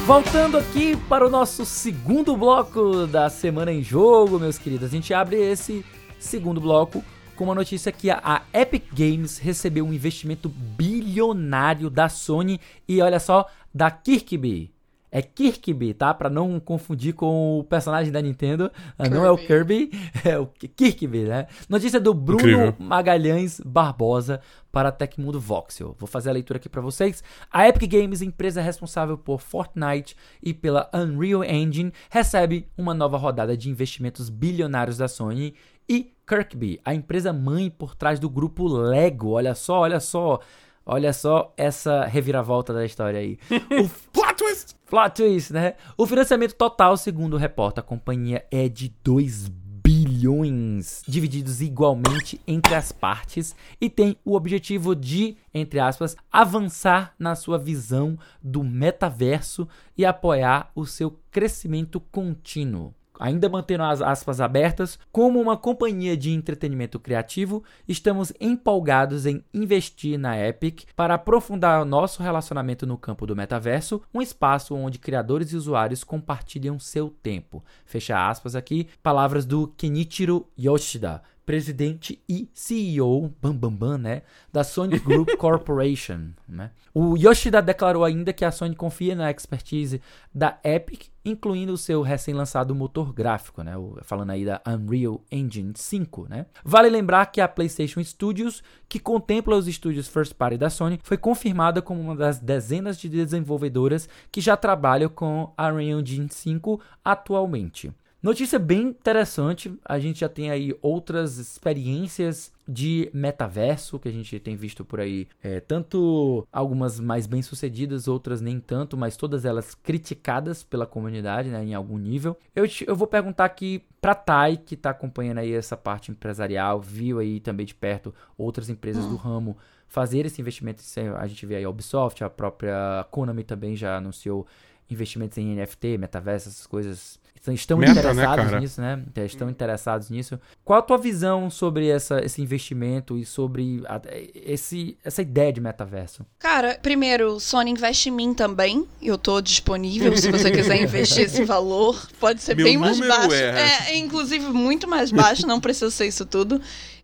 Voltando aqui para o nosso segundo bloco da Semana em Jogo, meus queridos. A gente abre esse segundo bloco com uma notícia que a Epic Games recebeu um investimento bilionário da Sony e olha só, da Kirkby. É Kirkby, tá? Para não confundir com o personagem da Nintendo. Kirby. Não é o Kirby, é o Kirkby, né? Notícia do Bruno Incrível. Magalhães Barbosa para Tecmundo Voxel. Vou fazer a leitura aqui para vocês. A Epic Games, empresa responsável por Fortnite e pela Unreal Engine, recebe uma nova rodada de investimentos bilionários da Sony e Kirkby, a empresa mãe por trás do grupo Lego. Olha só, olha só. Olha só essa reviravolta da história aí. O plot twist! Plot twist, né? O financiamento total, segundo o repórter, a companhia é de 2 bilhões, divididos igualmente entre as partes e tem o objetivo de, entre aspas, avançar na sua visão do metaverso e apoiar o seu crescimento contínuo ainda mantendo as aspas abertas, como uma companhia de entretenimento criativo, estamos empolgados em investir na Epic para aprofundar nosso relacionamento no campo do metaverso, um espaço onde criadores e usuários compartilham seu tempo. Fecha aspas aqui, palavras do Kenichiro Yoshida, presidente e CEO, bam, bam, bam, né, da Sony Group Corporation. Né? O Yoshida declarou ainda que a Sony confia na expertise da Epic, incluindo o seu recém-lançado motor gráfico, né, o, falando aí da Unreal Engine 5. Né? Vale lembrar que a PlayStation Studios, que contempla os estúdios first party da Sony, foi confirmada como uma das dezenas de desenvolvedoras que já trabalham com a Unreal Engine 5 atualmente. Notícia bem interessante, a gente já tem aí outras experiências de metaverso que a gente tem visto por aí, é, tanto algumas mais bem sucedidas, outras nem tanto, mas todas elas criticadas pela comunidade, né, em algum nível. Eu, te, eu vou perguntar aqui para Thay, que está acompanhando aí essa parte empresarial, viu aí também de perto outras empresas do ramo fazer esse investimento. A gente vê aí a Ubisoft, a própria Konami também já anunciou investimentos em NFT, metaverso, essas coisas estão Meta, né, interessados cara? nisso, né? Estão interessados nisso. Qual a tua visão sobre essa, esse investimento e sobre a- esse, essa ideia de metaverso? Cara, primeiro, Sony investe em mim também. Eu tô disponível se você quiser investir esse valor. Pode ser Meu bem mais baixo. é- É, inclusive muito mais baixo, não precisa ser isso tudo.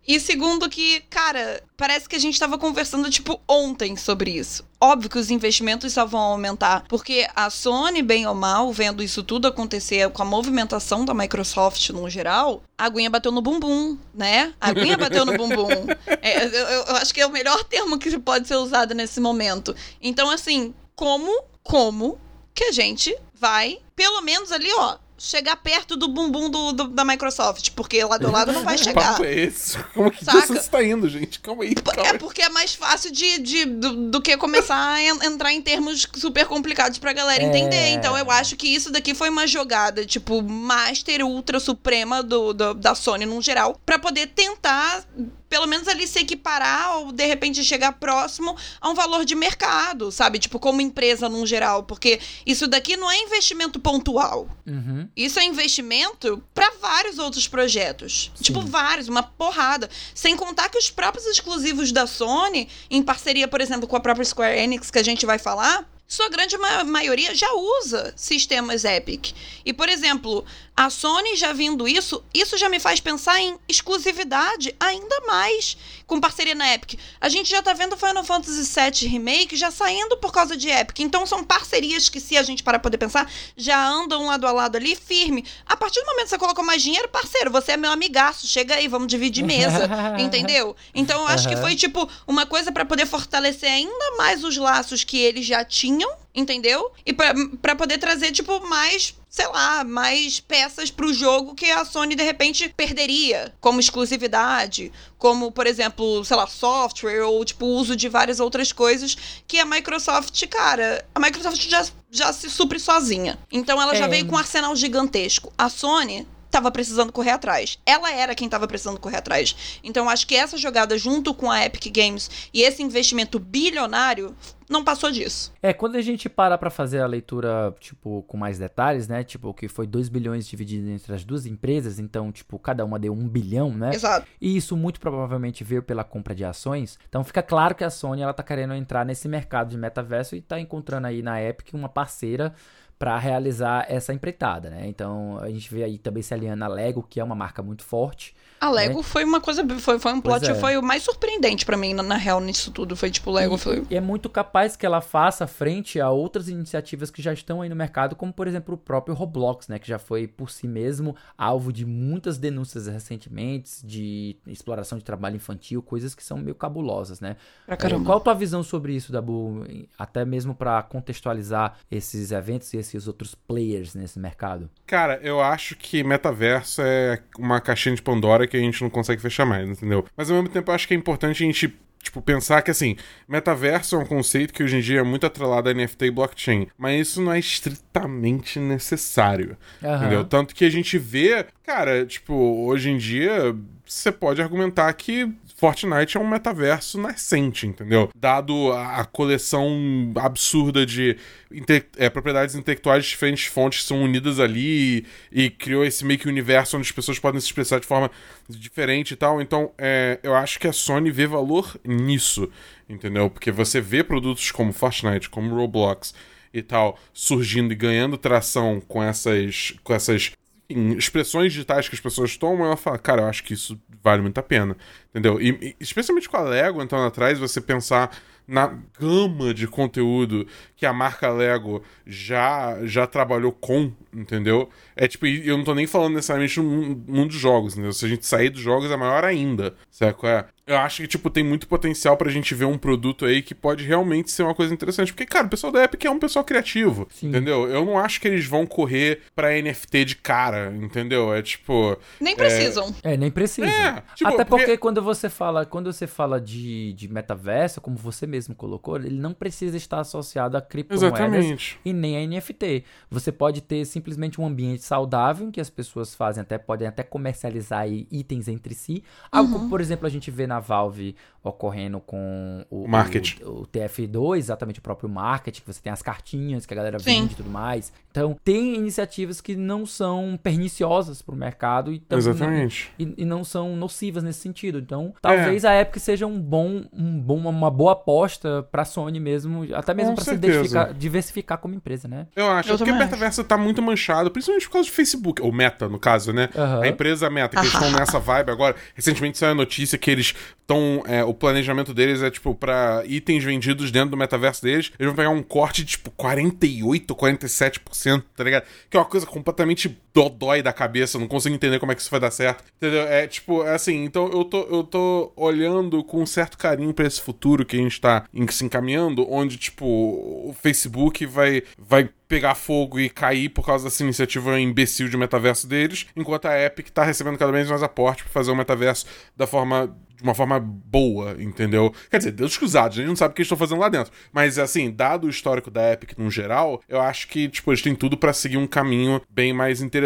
E segundo que, cara, parece que a gente tava conversando, tipo, ontem sobre isso. Óbvio que os investimentos só vão aumentar, porque a Sony, bem ou mal, vendo isso tudo acontecer com a movimentação da Microsoft no geral, a aguinha bateu no bumbum, né? A aguinha bateu no bumbum. É, eu- eu acho que é o melhor termo que pode ser usado nesse momento. Então, assim, como, como que a gente vai, pelo menos ali, ó, chegar perto do bumbum do, do- da Microsoft? Porque lá do lado não vai Que chegar. papo é esse? Como que Saca? você está indo, gente? Calma aí, calma É aí. porque é mais fácil de, de- do, do que começar a en- entrar em termos super complicados pra galera É. entender. Então eu acho que isso daqui foi uma jogada, tipo, master, ultra suprema do, do- da Sony num geral, pra poder tentar, pelo menos ali, se equiparar ou de repente chegar próximo a um valor de mercado, sabe? Tipo, como empresa num geral. Porque isso daqui não é investimento pontual. Uhum. Isso é investimento para vários outros projetos. Sim. Tipo, vários, uma porrada. Sem contar que os próprios exclusivos da Sony, em parceria, por exemplo, com a própria Square Enix, que a gente vai falar, sua grande ma- maioria já usa sistemas Epic. E, por exemplo, a Sony já vindo isso, isso já me faz pensar em exclusividade ainda mais com parceria na Epic. A gente já tá vendo Final Fantasy VII Remake já saindo por causa de Epic. Então são parcerias que, se a gente parar pra poder pensar, já andam lado a lado ali firme. A partir do momento que você colocou mais dinheiro, parceiro, você é meu amigaço, chega aí, vamos dividir mesa. entendeu? Então eu acho que foi tipo uma coisa pra poder fortalecer ainda mais os laços que eles já tinham, entendeu? E pra pra poder trazer tipo mais, sei lá, mais peças pro jogo que a Sony de repente perderia, como exclusividade, como por exemplo, sei lá, software ou tipo uso de várias outras coisas que a Microsoft, cara, a Microsoft já já se supre sozinha. Então ela já É. veio com um arsenal gigantesco. A Sony tava precisando correr atrás. Ela era quem tava precisando correr atrás. Então acho que essa jogada junto com a Epic Games e esse investimento bilionário não passou disso. É, quando a gente para pra fazer a leitura, tipo, com mais detalhes, né? Tipo, que foi 2 bilhões divididos entre as duas empresas, então, tipo, cada uma deu 1 bilhão, né? Exato. E isso muito provavelmente veio pela compra de ações. Então fica claro que a Sony ela tá querendo entrar nesse mercado de metaverso e tá encontrando aí na Epic uma parceira para realizar essa empreitada, né? Então a gente vê aí também se aliando a Lego, que é uma marca muito forte. A Lego foi uma coisa, foi, foi um plot, é. foi o mais surpreendente pra mim, na, na real, nisso tudo. Foi tipo, Lego foi... E é muito capaz que ela faça frente a outras iniciativas que já estão aí no mercado, como por exemplo o próprio Roblox, né? Que já foi por si mesmo alvo de muitas denúncias recentemente de exploração de trabalho infantil, coisas que são meio cabulosas, né? Pra É, caramba. Qual a tua visão sobre isso, Dabu? Até mesmo para contextualizar esses eventos e esses outros players nesse mercado. Cara, eu acho que metaverso é uma caixinha de Pandora que a gente não consegue fechar mais, entendeu? Mas ao mesmo tempo eu acho que é importante a gente, tipo, pensar que assim, metaverso é um conceito que hoje em dia é muito atrelado a NFT e blockchain, mas isso não é estritamente necessário. Aham. Entendeu? Tanto que a gente vê, cara, tipo, hoje em dia você pode argumentar que Fortnite é um metaverso nascente, entendeu? Dado a, coleção absurda de inte- é, propriedades intelectuais de diferentes fontes são unidas ali e, e criou esse meio que universo onde as pessoas podem se expressar de forma diferente e tal. Então, é, eu acho que a Sony vê valor nisso, entendeu? Porque você vê produtos como Fortnite, como Roblox e tal surgindo e ganhando tração com essas com essas enfim, expressões digitais que as pessoas tomam, ela fala, cara, eu acho que isso vale muito a pena, entendeu? E, e especialmente com a Lego, então atrás, você pensar na gama de conteúdo que a marca Lego já já trabalhou com, entendeu? É tipo, eu não tô nem falando necessariamente no mundo dos jogos, entendeu? Se a gente sair dos jogos é maior ainda, certo? É. Eu acho que, tipo, tem muito potencial pra gente ver um produto aí que pode realmente ser uma coisa interessante. Porque, cara, o pessoal da Epic é um pessoal criativo, Sim. entendeu? Eu não acho que eles vão correr pra NFT de cara, entendeu? É tipo. Nem precisam. É, nem precisa. É, tipo, Até porque, porque- quando você fala, quando você fala de, de metaverso, como você mesmo colocou, ele não precisa estar associado a criptomoedas Exatamente. e nem a NFT. Você pode ter simplesmente um ambiente saudável em que as pessoas fazem até podem até comercializar itens entre si. Algo como, por exemplo, a gente vê na a Valve ocorrendo com o, Market. o, o TF2, exatamente o próprio marketing, que você tem as cartinhas que a galera Sim. vende e tudo mais. Então, tem iniciativas que não são perniciosas pro mercado e, tam- Exatamente. e, e não são nocivas nesse sentido. Então, talvez a Epic seja um bom, um bom uma boa aposta pra Sony mesmo, até mesmo pra se diversificar, diversificar como empresa, né? Eu acho, Eu é porque o também metaverso tá muito manchado, principalmente por causa do Facebook, ou Meta, no caso, né? Aham. A empresa Meta, que eles estão nessa vibe agora. Recentemente saiu a notícia que eles estão. o planejamento deles é, tipo, pra itens vendidos dentro do metaverso deles, eles vão pegar um corte de, tipo, 48, 47%, tá ligado? Que é uma coisa completamente dodói da cabeça, não consigo entender como é que isso vai dar certo. Entendeu? É tipo, é assim, então eu tô, eu tô olhando com certo carinho pra esse futuro que a gente tá em- se encaminhando, onde, tipo, o Facebook vai, vai pegar fogo e cair por causa dessa iniciativa imbecil de metaverso deles, enquanto a Epic tá recebendo cada vez mais aporte pra fazer o metaverso da forma de uma forma boa, entendeu? Quer dizer, Deus cruzados, a gente não sabe o que eles estão fazendo lá dentro. Mas, assim, dado o histórico da Epic no geral, eu acho que, tipo, eles têm tudo pra seguir um caminho bem mais interessante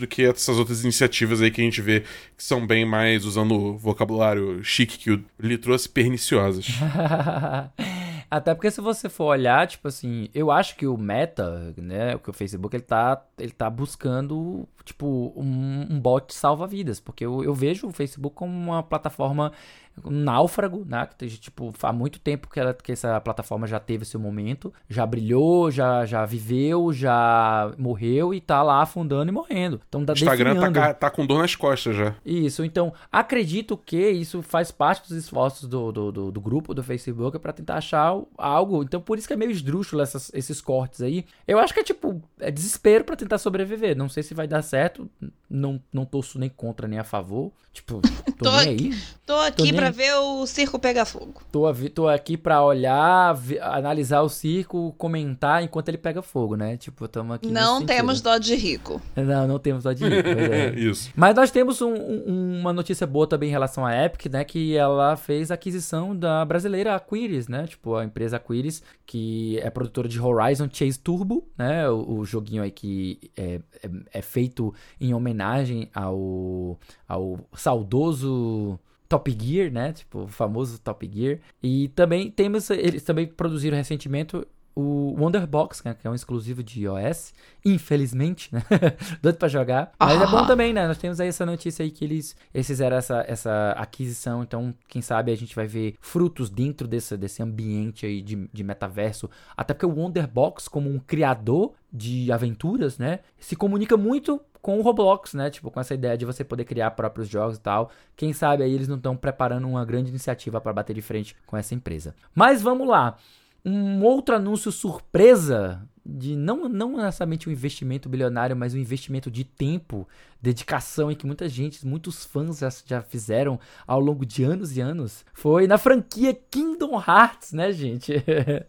do que essas outras iniciativas aí que a gente vê que são bem mais, usando o vocabulário chique que o Lee trouxe, perniciosas. Até porque se você for olhar, tipo assim, eu acho que o Meta, né, que o Facebook, ele tá, ele tá buscando, tipo, um, um bot salva-vidas, porque eu, eu vejo o Facebook como uma plataforma um náufrago, né, que tem, tipo, há muito tempo que, ela, que essa plataforma já teve seu momento, já brilhou, já, já viveu, já morreu e tá lá afundando e morrendo. Então tá O Instagram tá, tá com dor nas costas já. Isso, então acredito que isso faz parte dos esforços do, do, do, do grupo do Facebook para tentar achar algo. Então por isso que é meio esdrúxulo essas- esses cortes aí. Eu acho que é tipo, é desespero para tentar sobreviver. Não sei se vai dar certo, não, não torço nem contra nem a favor. Tipo, tô, Tô nem aí. Tô aqui nem- pra ver o circo pegar fogo. Tô, tô aqui pra olhar, vi- analisar o circo, comentar enquanto ele pega fogo, né? Tipo, tamo aqui. Não sentido. temos dó de rico. Não, não temos dó de ir. pois é. Isso. Mas nós temos um- um- uma notícia boa também em relação à Epic, né? Que ela fez a aquisição da brasileira Aquiris, né? Tipo, a empresa Aquiris, que é produtora de Horizon Chase Turbo, né? O, o joguinho aí que é, é- é feito em homenagem ao, ao saudoso Top Gear, né? Tipo, o famoso Top Gear. E também temos, eles também produziram recentemente o Wonderbox, né, que é um exclusivo de iOS, infelizmente, né? Doido pra jogar. Mas é bom Ah. também, né? Nós temos aí essa notícia aí que eles, eles fizeram essa, essa aquisição, então quem sabe a gente vai ver frutos dentro desse, desse ambiente aí de, de metaverso. Até porque o Wonderbox, como um criador de aventuras, né? Se comunica muito com o Roblox, né? Tipo, com essa ideia de você poder criar próprios jogos e tal. Quem sabe aí eles não estão preparando uma grande iniciativa para bater de frente com essa empresa. Mas vamos lá. Um outro anúncio surpresa de não, não necessariamente um investimento bilionário, mas um investimento de tempo, dedicação e que muita gente, muitos fãs já, já fizeram ao longo de anos e anos, foi na franquia Kingdom Hearts, né, gente?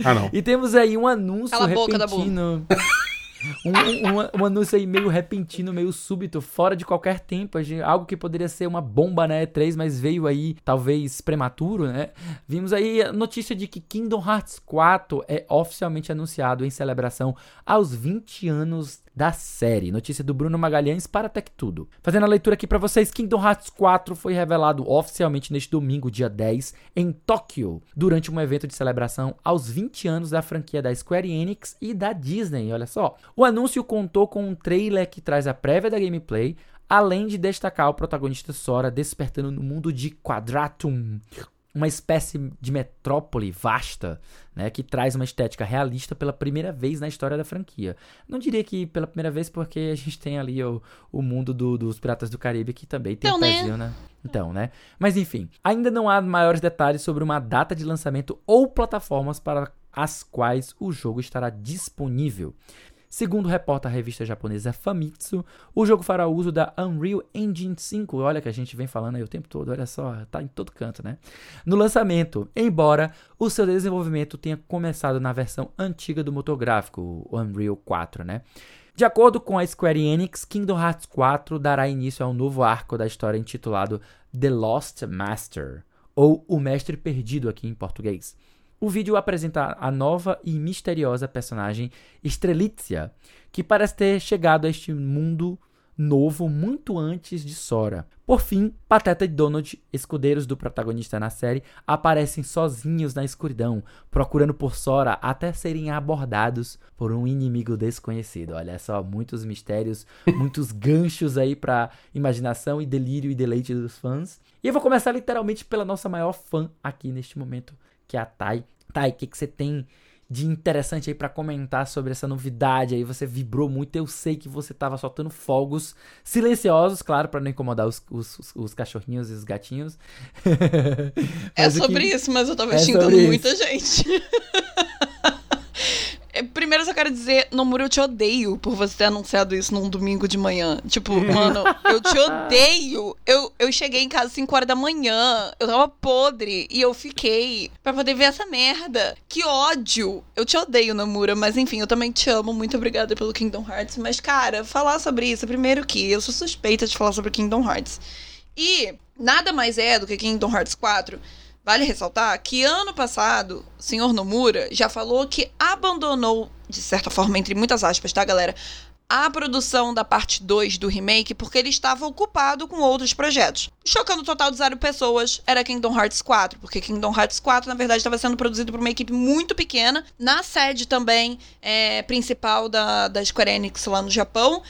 Ah, não. E temos aí um anúncio Cala a boca, Dabu. repentino. Um, um- um anúncio aí meio repentino, meio súbito, fora de qualquer tempo. Algo que poderia ser uma bomba na E3, mas veio aí, talvez, prematuro, né? Vimos aí a notícia de que Kingdom Hearts 4 é oficialmente anunciado em celebração aos 20 anos da série. Notícia do Bruno Magalhães para Tech Tudo. Fazendo a leitura aqui para vocês, Kingdom Hearts 4 foi revelado oficialmente neste domingo, dia 10, em Tóquio, durante um evento de celebração aos 20 anos da franquia da Square Enix e da Disney. Olha só. O anúncio contou com um trailer que traz a prévia da gameplay, além de destacar o protagonista Sora despertando no mundo de Quadratum, uma espécie de metrópole vasta, né, que traz uma estética realista pela primeira vez na história da franquia. Não diria que pela primeira vez, porque a gente tem ali o, o mundo do- dos Piratas do Caribe, que também tem Então, um né? né? Então, né? Mas enfim, ainda não há maiores detalhes sobre uma data de lançamento ou plataformas para as quais o jogo estará disponível. Segundo reporta a revista japonesa Famitsu, o jogo fará uso da Unreal Engine 5. Olha que a gente vem falando aí o tempo todo, olha só, tá em todo canto, né? No lançamento, embora o seu desenvolvimento tenha começado na versão antiga do motor gráfico, o Unreal 4, né? De acordo com a Square Enix, Kingdom Hearts 4 dará início a um novo arco da história intitulado The Lost Master, ou O Mestre Perdido aqui em português. O vídeo apresenta a nova e misteriosa personagem Strelitzia, que parece ter chegado a este mundo novo muito antes de Sora. Por fim, Pateta e Donald, escudeiros do protagonista na série, aparecem sozinhos na escuridão, procurando por Sora até serem abordados por um inimigo desconhecido. Olha só, muitos mistérios, muitos ganchos aí pra imaginação e delírio e deleite dos fãs. E eu vou começar literalmente pela nossa maior fã aqui neste momento, que é a Tai. Tai, o que, que você tem de interessante aí para comentar sobre essa novidade aí. Você vibrou muito, eu sei que você tava soltando fogos silenciosos, claro, para não incomodar os, os, os, cachorrinhos e os gatinhos. é sobre que... isso, mas eu tava é xingando muita gente. É, primeiro eu só quero dizer, Nomura, eu te odeio por você ter anunciado isso num domingo de manhã. Tipo, mano, eu te odeio. Eu, eu cheguei em casa às 5 horas da manhã, eu tava podre e eu fiquei pra poder ver essa merda. Que ódio. Eu te odeio, Nomura, mas enfim, eu também te amo. Muito obrigada pelo Kingdom Hearts. Mas, cara, falar sobre isso, primeiro que eu sou suspeita de falar sobre Kingdom Hearts. E nada mais é do que Kingdom Hearts 4 Vale ressaltar que ano passado, o senhor Nomura já falou que abandonou, de certa forma, entre muitas aspas, tá, galera? A produção da parte 2 do remake porque ele estava ocupado com outros projetos. Chocando o total de zero pessoas era Kingdom Hearts 4, porque Kingdom Hearts 4, na verdade, estava sendo produzido por uma equipe muito pequena, na sede também é, principal da, da Square Enix lá no Japão.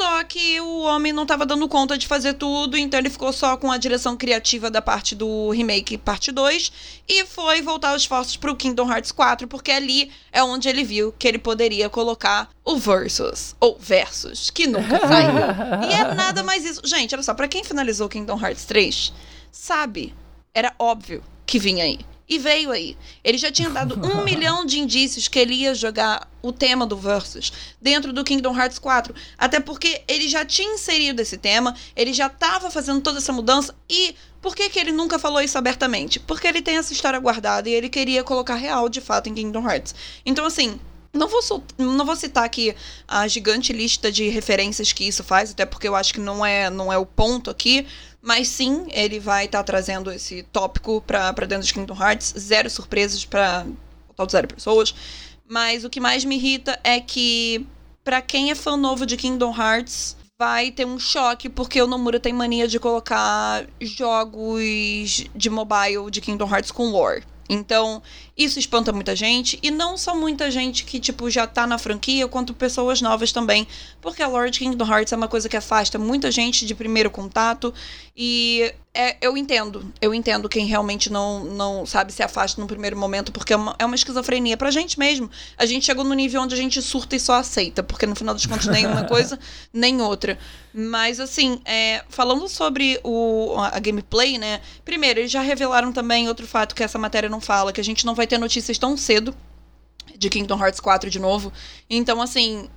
Só que o homem não estava dando conta de fazer tudo, então ele ficou só com a direção criativa da parte do remake, parte 2, e foi voltar os esforços para o Kingdom Hearts 4, porque ali é onde ele viu que ele poderia colocar o Versus, ou Versus, que nunca saiu. e é nada mais isso. Gente, olha só, para quem finalizou Kingdom Hearts 3, sabe, era óbvio que vinha aí. E veio aí. Ele já tinha dado um milhão de indícios que ele ia jogar o tema do Versus dentro do Kingdom Hearts 4. Até porque ele já tinha inserido esse tema, ele já estava fazendo toda essa mudança. E por que, que ele nunca falou isso abertamente? Porque ele tem essa história guardada e ele queria colocar real de fato em Kingdom Hearts. Então, assim, não vou, não vou citar aqui a gigante lista de referências que isso faz, até porque eu acho que não é, não é o ponto aqui. Mas sim, ele vai estar tá trazendo esse tópico para dentro de Kingdom Hearts. Zero surpresas para total de zero pessoas. Mas o que mais me irrita é que, para quem é fã novo de Kingdom Hearts, vai ter um choque, porque o Nomura tem mania de colocar jogos de mobile de Kingdom Hearts com lore. Então, isso espanta muita gente. E não só muita gente que, tipo, já tá na franquia, quanto pessoas novas também. Porque a Lord Kingdom Hearts é uma coisa que afasta muita gente de primeiro contato. E é, eu entendo. Eu entendo quem realmente não, não sabe se afasta no primeiro momento, porque é uma, é uma esquizofrenia pra gente mesmo. A gente chegou no nível onde a gente surta e só aceita, porque no final dos contos nem uma coisa, nem outra. Mas assim, é, falando sobre o, a gameplay, né? Primeiro, eles já revelaram também outro fato que essa matéria não fala, que a gente não vai ter notícias tão cedo de Kingdom Hearts 4 de novo. Então, assim,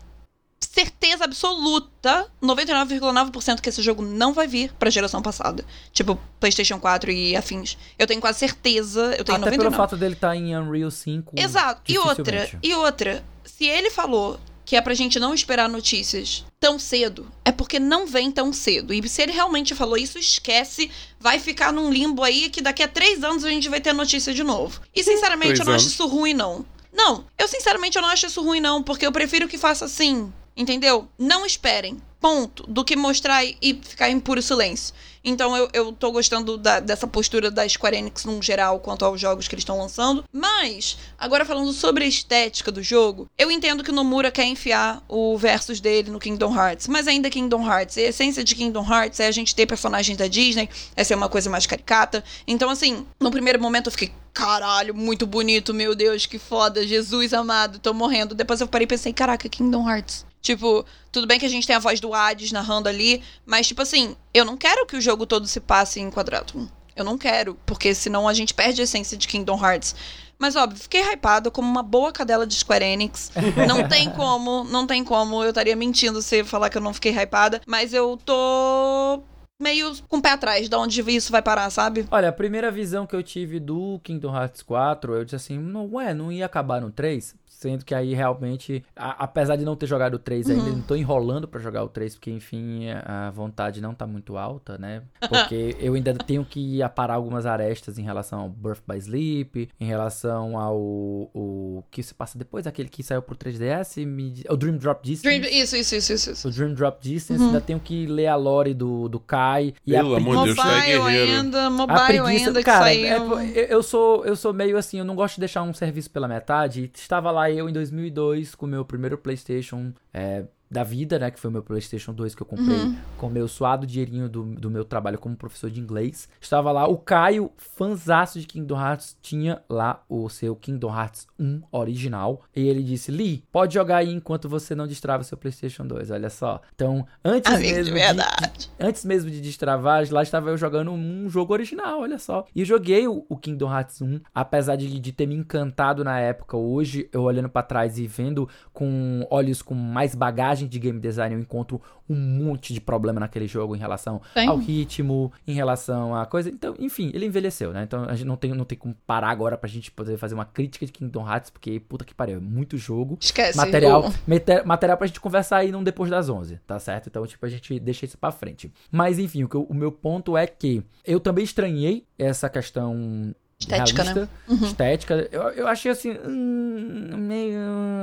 certeza absoluta, 99,9% que esse jogo não vai vir pra geração passada. Tipo, PlayStation 4 e afins. Eu tenho quase certeza, eu tenho Até 99. pelo fato dele estar tá em Unreal 5. Exato. E outra, e outra, se ele falou que é pra gente não esperar notícias tão cedo, é porque não vem tão cedo. E se ele realmente falou isso, esquece, vai ficar num limbo aí que daqui a três anos a gente vai ter notícia de novo. E sinceramente, eu não acho isso ruim, não. Não, eu sinceramente eu não acho isso ruim, não, porque eu prefiro que faça assim. Entendeu? Não esperem. Ponto. Do que mostrar e ficar em puro silêncio. Então eu, eu tô gostando da, dessa postura da Square Enix no geral quanto aos jogos que eles estão lançando. Mas, agora falando sobre a estética do jogo, eu entendo que o Nomura quer enfiar o versus dele no Kingdom Hearts. Mas ainda Kingdom Hearts. A essência de Kingdom Hearts é a gente ter personagens da Disney, essa é uma coisa mais caricata. Então, assim, no primeiro momento eu fiquei, caralho, muito bonito, meu Deus, que foda, Jesus amado, tô morrendo. Depois eu parei e pensei, caraca, Kingdom Hearts. Tipo, tudo bem que a gente tem a voz do Hades narrando ali, mas, tipo assim, eu não quero que o jogo todo se passe em quadrado. Eu não quero, porque senão a gente perde a essência de Kingdom Hearts. Mas, óbvio, fiquei hypada como uma boa cadela de Square Enix. Não tem como, não tem como. Eu estaria mentindo se eu falar que eu não fiquei hypada. Mas eu tô meio com o pé atrás de onde isso vai parar, sabe? Olha, a primeira visão que eu tive do Kingdom Hearts 4, eu disse assim, não, ué, não ia acabar no 3? Sendo que aí realmente, a, apesar de não ter jogado o 3 ainda, não tô enrolando para jogar o 3, porque enfim, a vontade não tá muito alta, né? Porque eu ainda tenho que aparar algumas arestas em relação ao Birth by Sleep, em relação ao o que se passa depois, aquele que saiu pro 3DS, me, o Dream Drop Distance. Dream, isso, isso, isso, isso, isso. O Dream Drop Distance, ainda tenho que ler a lore do, do Kai. E Pelo a amor de Deus, tu é Mobile ainda, a mobile preguiça, ainda que cara, saiu. é- eu, eu sou eu sou meio assim, eu não gosto de deixar um serviço pela metade. Estava lá eu em 2002 com o meu primeiro PlayStation é, da vida, né, que foi o meu PlayStation 2 que eu comprei Uhum. com o meu suado dinheirinho do, do meu trabalho como professor de inglês. Estava lá o Caio, fanzaço de Kingdom Hearts, tinha lá o seu Kingdom Hearts 1 original e ele disse: "Lee, pode jogar aí enquanto você não destrava seu PlayStation 2". Olha só. Então, antes Amigo de mesmo verdade. Antes mesmo de destravar, lá estava eu jogando um jogo original, olha só. E joguei o, o Kingdom Hearts 1, apesar de, de ter me encantado na época. Hoje, eu olhando pra trás e vendo com olhos com mais bagagem de game design, eu encontro um monte de problema naquele jogo em relação Tem. ao ritmo, em relação à coisa. Então, enfim, ele envelheceu, né? Então a gente não tem, não tem como parar agora pra gente poder fazer uma crítica de Kingdom Hearts, porque puta que pariu, é muito jogo Esquece. material, mete- material pra gente conversar aí num depois das 11, tá certo? Então, tipo, a gente deixa isso pra frente. Mas, enfim, o, que eu- o meu ponto é que eu também estranhei essa questão Estética, realista, né? Uhum. estética. Eu, eu achei assim, hum, meio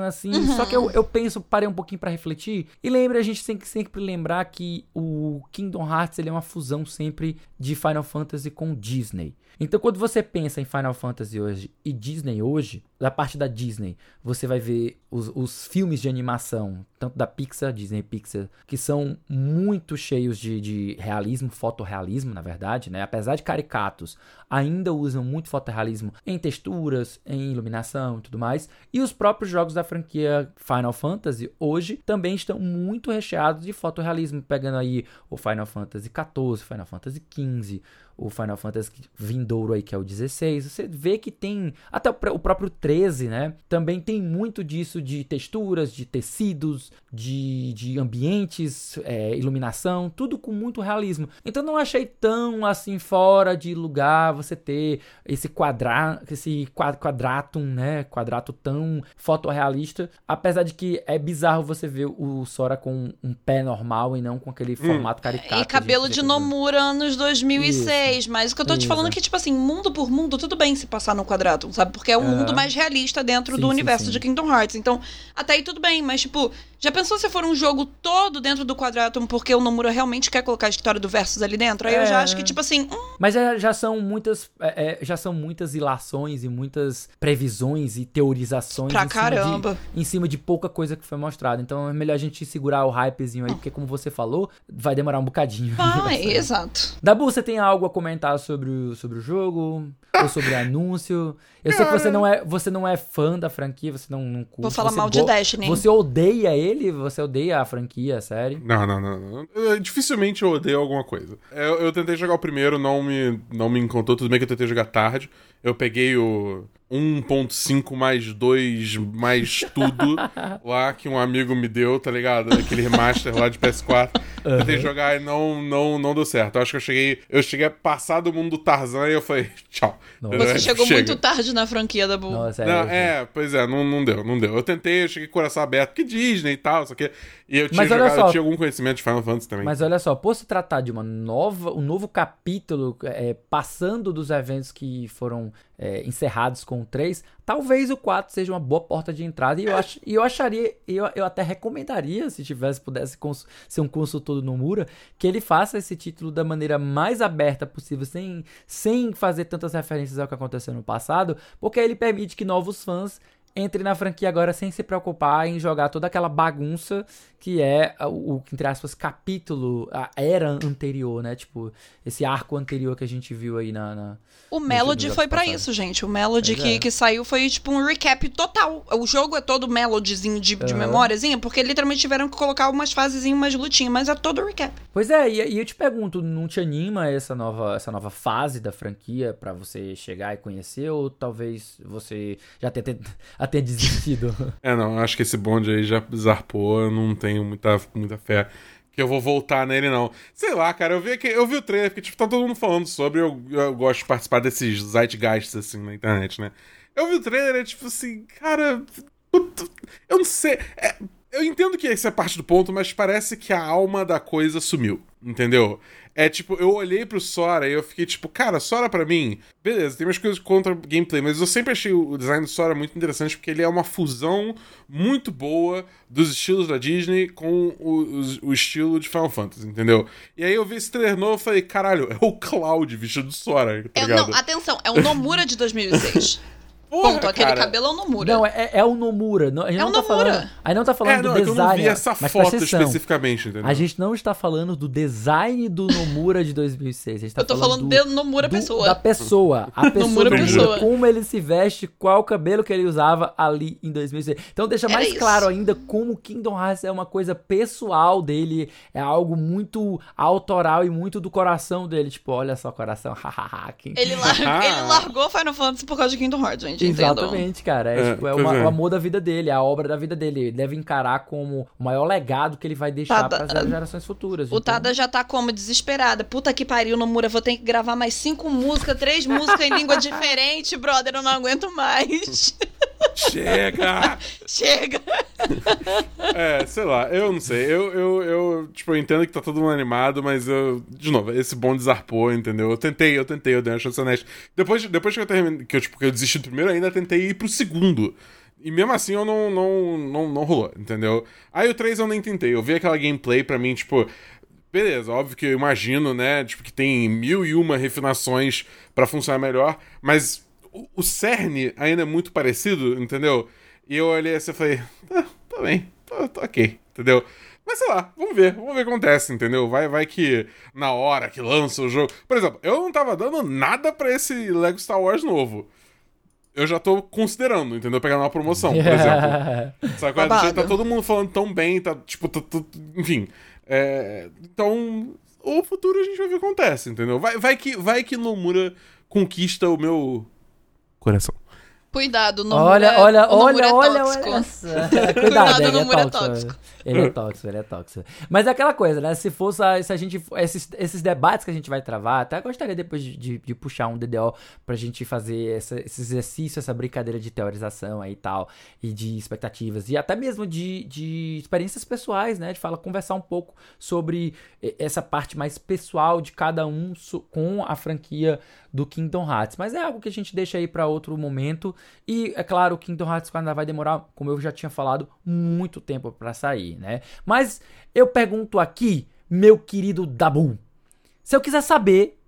assim. Uhum. Só que eu, eu penso, parei um pouquinho pra refletir. E lembra, a gente tem que sempre lembrar que o Kingdom Hearts ele é uma fusão sempre de Final Fantasy com Disney. Então, quando você pensa em Final Fantasy hoje e Disney hoje, da parte da Disney, você vai ver os, os filmes de animação, tanto da Pixar, Disney Pixar, que são muito cheios de, de realismo, fotorrealismo, na verdade, né? Apesar de caricatos, ainda usam muito fotorrealismo em texturas, em iluminação e tudo mais. E os próprios jogos da franquia Final Fantasy hoje também estão muito recheados de fotorrealismo, pegando aí o Final Fantasy XIV, Final Fantasy XV, o Final Fantasy vindouro aí que é o 16, você vê que tem até o pr- o próprio 13, né? Também tem muito disso de texturas, de tecidos, de, de ambientes, é, iluminação, tudo com muito realismo. Então não achei tão assim fora de lugar você ter esse quadra, esse quad, quadratum, né? Quadrato tão fotorrealista, apesar de que é bizarro você ver o Sora com um pé normal e não com aquele formato caricato. E cabelo de gente, Nomura anos 2006. Mas o que eu tô te falando é que, tipo assim, mundo por mundo, tudo bem se passar no quadrado, sabe? Porque é um mundo mais realista dentro Sim, do sim, universo sim. de Kingdom Hearts. Então, até aí tudo bem. Mas, tipo, já pensou se for um jogo todo dentro do quadrado porque o Nomura realmente quer colocar a história do Versus ali dentro? Aí eu já É. acho que, tipo assim, hum, Mas já, já são muitas é, é, já são muitas ilações e muitas previsões e teorizações pra em cima caramba. de, em cima de pouca coisa que foi mostrada. Então é melhor a gente segurar o hypezinho aí, porque como você falou, vai demorar um bocadinho. Vai, exato. Dabu, você tem algo a comentar sobre o, sobre o jogo? Ou sobre o anúncio? Eu sei que você não é, você não é fã da franquia, você não, não curte. Vou falar você mal de Destiny. Você odeia ele? Você odeia a franquia, a série? Não, não, não, não. Eu- dificilmente eu odeio alguma coisa. Eu, eu tentei jogar o primeiro, não me, não me encantou. Tudo bem que eu tentei jogar tarde. Eu peguei o 1.5 mais 2 mais tudo lá que um amigo me deu, tá ligado? Aquele remaster lá de PS4. Tentei jogar e não, não, não deu certo. Eu acho que eu cheguei. Eu cheguei a passar do mundo do Tarzan e eu falei, tchau. Nossa. Você chegou Chega. muito tarde na franquia da Bull. Nossa, Não, é, é, pois é, não, não deu, não deu. Eu tentei, eu cheguei com o coração aberto, que Disney e tal, só que. E eu tinha, jogado, só. eu tinha algum conhecimento de Final Fantasy também. Mas olha só, por se tratar de uma nova, um novo capítulo, é, passando dos eventos que foram é, encerrados com o 3, talvez o 4 seja uma boa porta de entrada. E eu, ach, e eu acharia, eu, eu até recomendaria, se tivesse, pudesse cons- ser um consultor do Nomura, que ele faça esse título da maneira mais aberta possível, sem, sem fazer tantas referências ao que aconteceu no passado, porque ele permite que novos fãs entre na franquia agora sem se preocupar em jogar toda aquela bagunça que é o, entre aspas, capítulo, a era anterior, né? Tipo, esse arco anterior que a gente viu aí na. na O Melody foi pra passados. isso, gente. O Melody Pois que, é. que saiu foi tipo um recap total. O jogo é todo Melodyzinho de, de memóriazinha, porque literalmente tiveram que colocar umas fasezinhas, umas lutinhas, mas é todo recap. Pois é, e, e eu te pergunto, não te anima essa nova, essa nova fase da franquia pra você chegar e conhecer, ou talvez você já tenha, tenha desistido? É, não, acho que esse bonde aí já zarpou, eu não tenho muita, muita fé que eu vou voltar nele, não. Sei lá, cara, eu vi, que, eu vi o trailer, porque, tipo, tá todo mundo falando sobre, eu, eu gosto de participar desses zeitgeists, assim, na internet, né? Eu vi o trailer, é tipo assim, cara. Eu não sei. É, eu entendo que essa é parte do ponto, mas parece que a alma da coisa sumiu, entendeu? É tipo, eu olhei pro Sora e eu fiquei tipo, cara, Sora para mim, beleza, tem umas coisas contra gameplay, mas eu sempre achei o design do Sora muito interessante porque ele é uma fusão muito boa dos estilos da Disney com o, o, o estilo de Final Fantasy, entendeu? E aí eu vi esse trailer novo e falei, caralho, é o Cloud vestido de Sora, tá é, Não, atenção, é o Nomura de 2006. Porra, Ponto, aquele cara. cabelo é o Nomura. Não, é, é o Nomura. Não, a gente é não o tá Nomura. Falando, a gente não tá falando é, do não, design. É eu não vi essa foto especificamente, entendeu? A gente não está falando do design do Nomura de 2006. A gente tá eu tô falando, falando do, Nomura do, pessoa. Da pessoa. A pessoa Nomura pessoa. Como ele se veste, qual cabelo que ele usava ali em 2006. Então deixa Era mais isso. claro ainda como Kingdom Hearts é uma coisa pessoal dele. É algo muito autoral e muito do coração dele. Tipo, olha só, coração. ele, lar ele largou Final Fantasy por causa de Kingdom Hearts, gente. Exatamente, cara. É, é, tipo, é, uma, é, o amor da vida dele, a obra da vida dele. Ele deve encarar como o maior legado que ele vai deixar para as gerações futuras. O então... Tada já tá como desesperada. Puta que pariu, Nomura, vou ter que gravar mais cinco músicas, três músicas em língua diferente, brother, eu não aguento mais. Chega! Chega! É, sei lá, eu não sei. Eu, eu, eu, tipo, eu entendo que tá todo mundo animado, mas eu, de novo, esse bom desarpou, entendeu? Eu tentei, eu tentei, eu dei uma chance honesta. Depois, depois que eu terminei, que eu, tipo, que eu desisti do primeiro, ainda tentei ir pro segundo. E mesmo assim eu não, não, não, não rolou, entendeu? Aí o 3 eu nem tentei. Eu vi aquela gameplay pra mim, tipo. Beleza, óbvio que eu imagino, né? Tipo, que tem mil e uma refinações para funcionar melhor, mas o, o cerne ainda é muito parecido, entendeu? E eu olhei assim e falei, ah, tá bem, tô, tô ok, entendeu? Mas sei lá, vamos ver, vamos ver o que acontece, entendeu? Vai, vai que na hora que lança o jogo. Por exemplo, eu não tava dando nada para esse Lego Star Wars novo. Eu já tô considerando, entendeu? Pegar uma promoção, por exemplo. Sabe qual é? Tá todo mundo falando tão bem, tá tipo, tá, tá, enfim. É, então, o futuro a gente vai ver o que acontece, entendeu? Vai, vai, que, vai que Nomura conquista o meu coração. Cuidado, no olha, é, olha, olha, é olha, olha, Cuidado, Cuidado ele é, é tóxico. Ele é tóxico, ele é tóxico. Mas é aquela coisa, né? Se fosse se a gente esses, esses debates que a gente vai travar, até gostaria depois de, de, de puxar um DDO pra gente fazer essa, esse exercício, essa brincadeira de teorização aí e tal, e de expectativas e até mesmo de, de experiências pessoais, né? De fala conversar um pouco sobre essa parte mais pessoal de cada um com a franquia do Kingdom Hearts. Mas é algo que a gente deixa aí para outro momento. E é claro, o Kingdom Hearts ainda vai demorar, como eu já tinha falado, muito tempo para sair, né? Mas eu pergunto aqui, meu querido Dabu, se eu quiser saber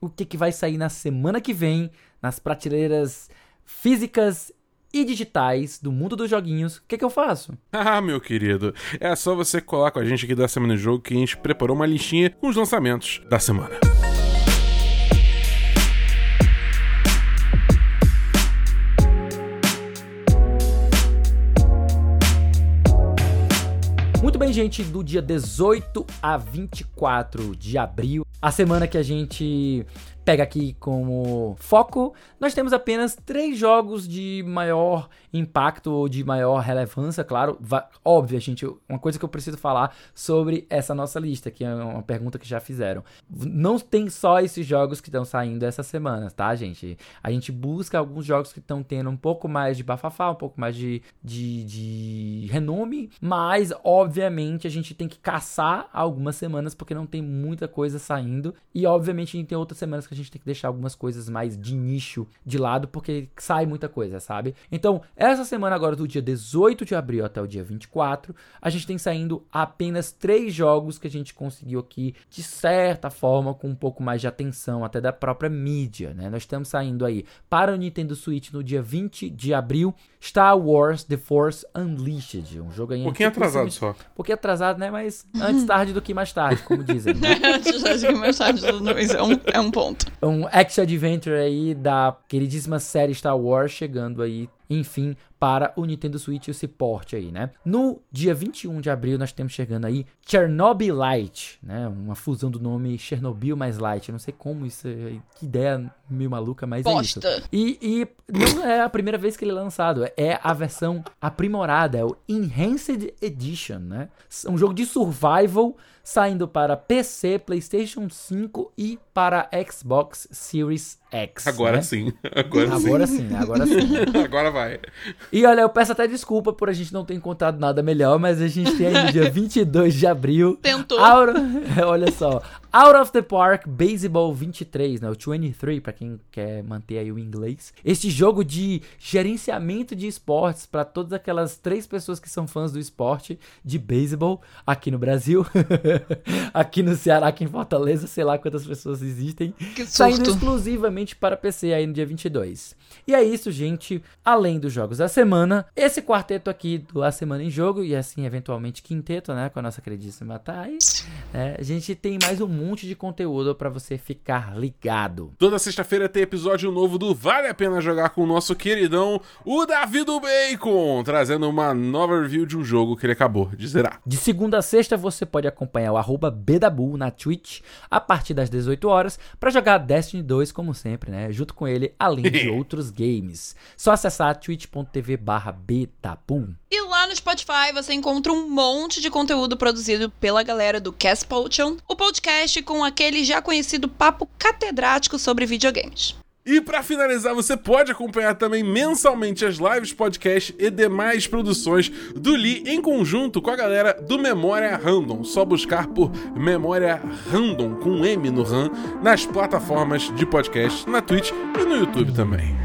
o que, que vai sair na semana que vem nas prateleiras físicas e digitais do mundo dos joguinhos, o que, que eu faço? Ah, meu querido, é só você colar com a gente aqui da Semana de Jogo que a gente preparou uma listinha com os lançamentos da semana. Gente, do dia 18 a 24 de abril, a semana que a gente pega aqui como foco, nós temos apenas três jogos de maior impacto ou de maior relevância, claro. Óbvio, gente, uma coisa que eu preciso falar sobre essa nossa lista, que é uma pergunta que já fizeram. Não tem só esses jogos que estão saindo essa semana, tá, gente? A gente busca alguns jogos que estão tendo um pouco mais de bafafá, um pouco mais de, de, de renome, mas, obviamente, a gente tem que caçar algumas semanas porque não tem muita coisa saindo. E, obviamente, a gente tem outras semanas que a gente tem que deixar algumas coisas mais de nicho de lado, porque sai muita coisa, sabe? Então, essa semana agora, do dia 18 de abril até o dia 24, a gente tem saindo apenas três jogos que a gente conseguiu aqui, de certa forma, com um pouco mais de atenção, até da própria mídia, né? Nós estamos saindo aí para o Nintendo Switch no dia 20 de abril, Star Wars The Force Unleashed, um jogo aí... Um pouquinho atrasado só. Um pouquinho atrasado, né? Mas antes tarde do que mais tarde, como dizem. Né? antes tarde do que mais tarde, é um, é um ponto. Um action adventure aí da queridíssima série Star Wars chegando aí enfim, para o Nintendo Switch esse porte aí, né? No dia 21 de abril nós temos chegando aí Chernobyl Light, né? Uma fusão do nome Chernobyl mais Light. Eu não sei como isso, é, que ideia meio maluca, mas Posta. é isso. E, e não é a primeira vez que ele é lançado, é a versão aprimorada, é o Enhanced Edition, né? Um jogo de survival saindo para PC, PlayStation 5 e para Xbox Series X. Agora né? sim. Agora, Agora sim, agora sim. sim. Agora vai. E olha, eu peço até desculpa por a gente não ter encontrado nada melhor, mas a gente tem aí no dia 22 de abril. Tentou. Out, olha só. Out of the Park Baseball 23, né? O 23, pra quem quer manter aí o inglês. Este jogo de gerenciamento de esportes para todas aquelas três pessoas que são fãs do esporte de beisebol aqui no Brasil. aqui no Ceará, aqui em Fortaleza, sei lá quantas pessoas existem. Que Saindo exclusivamente para PC aí no dia 22. E é isso, gente. Além dos jogos da semana, esse quarteto aqui do A Semana em Jogo, e assim, eventualmente quinteto, né? Com a nossa queridíssima Thais. né, a gente tem mais um monte de conteúdo para você ficar ligado. Toda sexta-feira tem episódio novo do Vale a Pena Jogar com o nosso queridão, o Davi do Bacon, trazendo uma nova review de um jogo que ele acabou de zerar. De segunda a sexta você pode acompanhar o arroba Bedabu na Twitch a partir das 18 horas para jogar Destiny 2, como sempre, né? Junto com ele, além de outros games. Só acessar twitch.tv barra Bedabu. E lá no Spotify você encontra um monte de conteúdo produzido pela galera do Cast Potion, o podcast com aquele já conhecido papo catedrático sobre videogames. E pra finalizar, você pode acompanhar também mensalmente as lives, podcast e demais produções do Lee em conjunto com a galera do Memória Random. Só buscar por Memória Random com M no RAM nas plataformas de podcast, na Twitch e no YouTube também.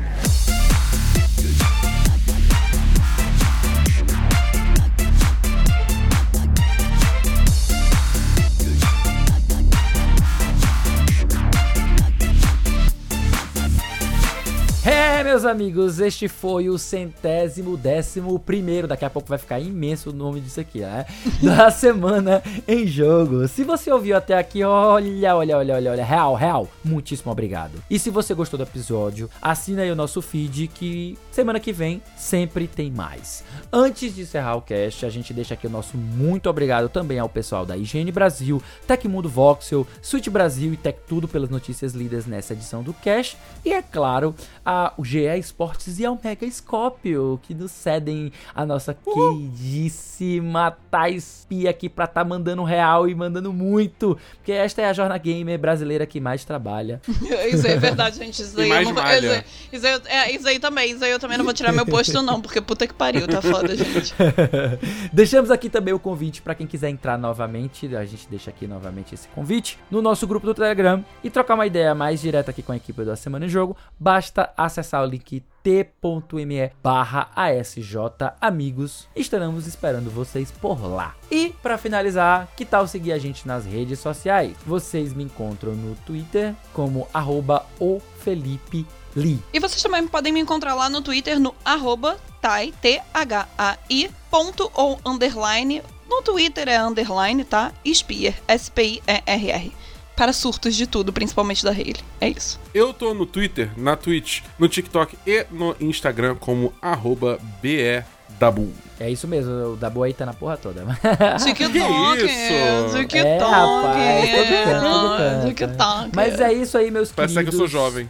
Meus amigos, este foi o centésimo décimo primeiro, daqui a pouco vai ficar imenso o nome disso aqui, né? Da semana em jogo. Se você ouviu até aqui, olha, olha, olha, olha, olha, real, real, muitíssimo obrigado. E se você gostou do episódio, assina aí o nosso feed que semana que vem sempre tem mais. Antes de encerrar o cast, a gente deixa aqui o nosso muito obrigado também ao pessoal da IGN Brasil, Tecmundo Voxel, Switch Brasil e Tech Tudo pelas notícias lidas nessa edição do cast. E é claro, a o GE Esportes e ao Mega Scópio, que nos cedem a nossa queridíssima Thais Pia aqui pra tá mandando real e mandando muito, porque esta é a jornada gamer brasileira que mais trabalha. Isso aí é verdade, gente. Isso E aí, mais eu não malha. isso, aí, isso, aí, é, isso aí também. Isso aí eu também não vou tirar meu posto, não, porque puta que pariu, tá foda, gente. Deixamos aqui também o convite para quem quiser entrar novamente, a gente deixa aqui novamente esse convite no nosso grupo do Telegram e trocar uma ideia mais direta aqui com a equipe da Semana em Jogo, basta acessar o link t.me barra ASJ Amigos. Estaremos esperando vocês por lá. E para finalizar, que tal seguir a gente nas redes sociais? Vocês me encontram no Twitter como arroba Lee. E vocês também podem me encontrar lá no Twitter no arroba tai, T-H-A-I, ponto ou underline. No Twitter é underline, tá? Spear, S-P-I-E-R-R. Para surtos de tudo, principalmente da Hailey. É isso. Eu tô no Twitter, na Twitch, no TikTok e no Instagram como arroba BEDabu. É isso mesmo, o Dabu aí tá na porra toda. TikTok, isso? TikTok, É, rapaz, todo canto, todo canto. TikTok. Mas é isso aí, meus Parece queridos. que eu sou jovem.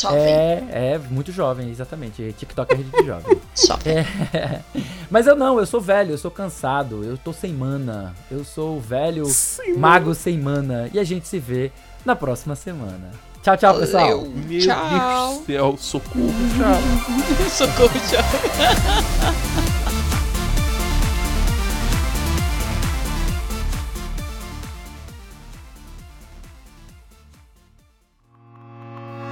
Jovem, É, é, muito jovem, exatamente. TikTok é rede de jovem. jovem. É. Mas eu não, eu sou velho, eu sou cansado, eu tô sem mana. Eu sou o velho Sem mago sem mana. E a gente se vê na próxima semana. Tchau, tchau, pessoal. Valeu. Meu Tchau. Deus do céu, socorro, tchau. Socorro, tchau.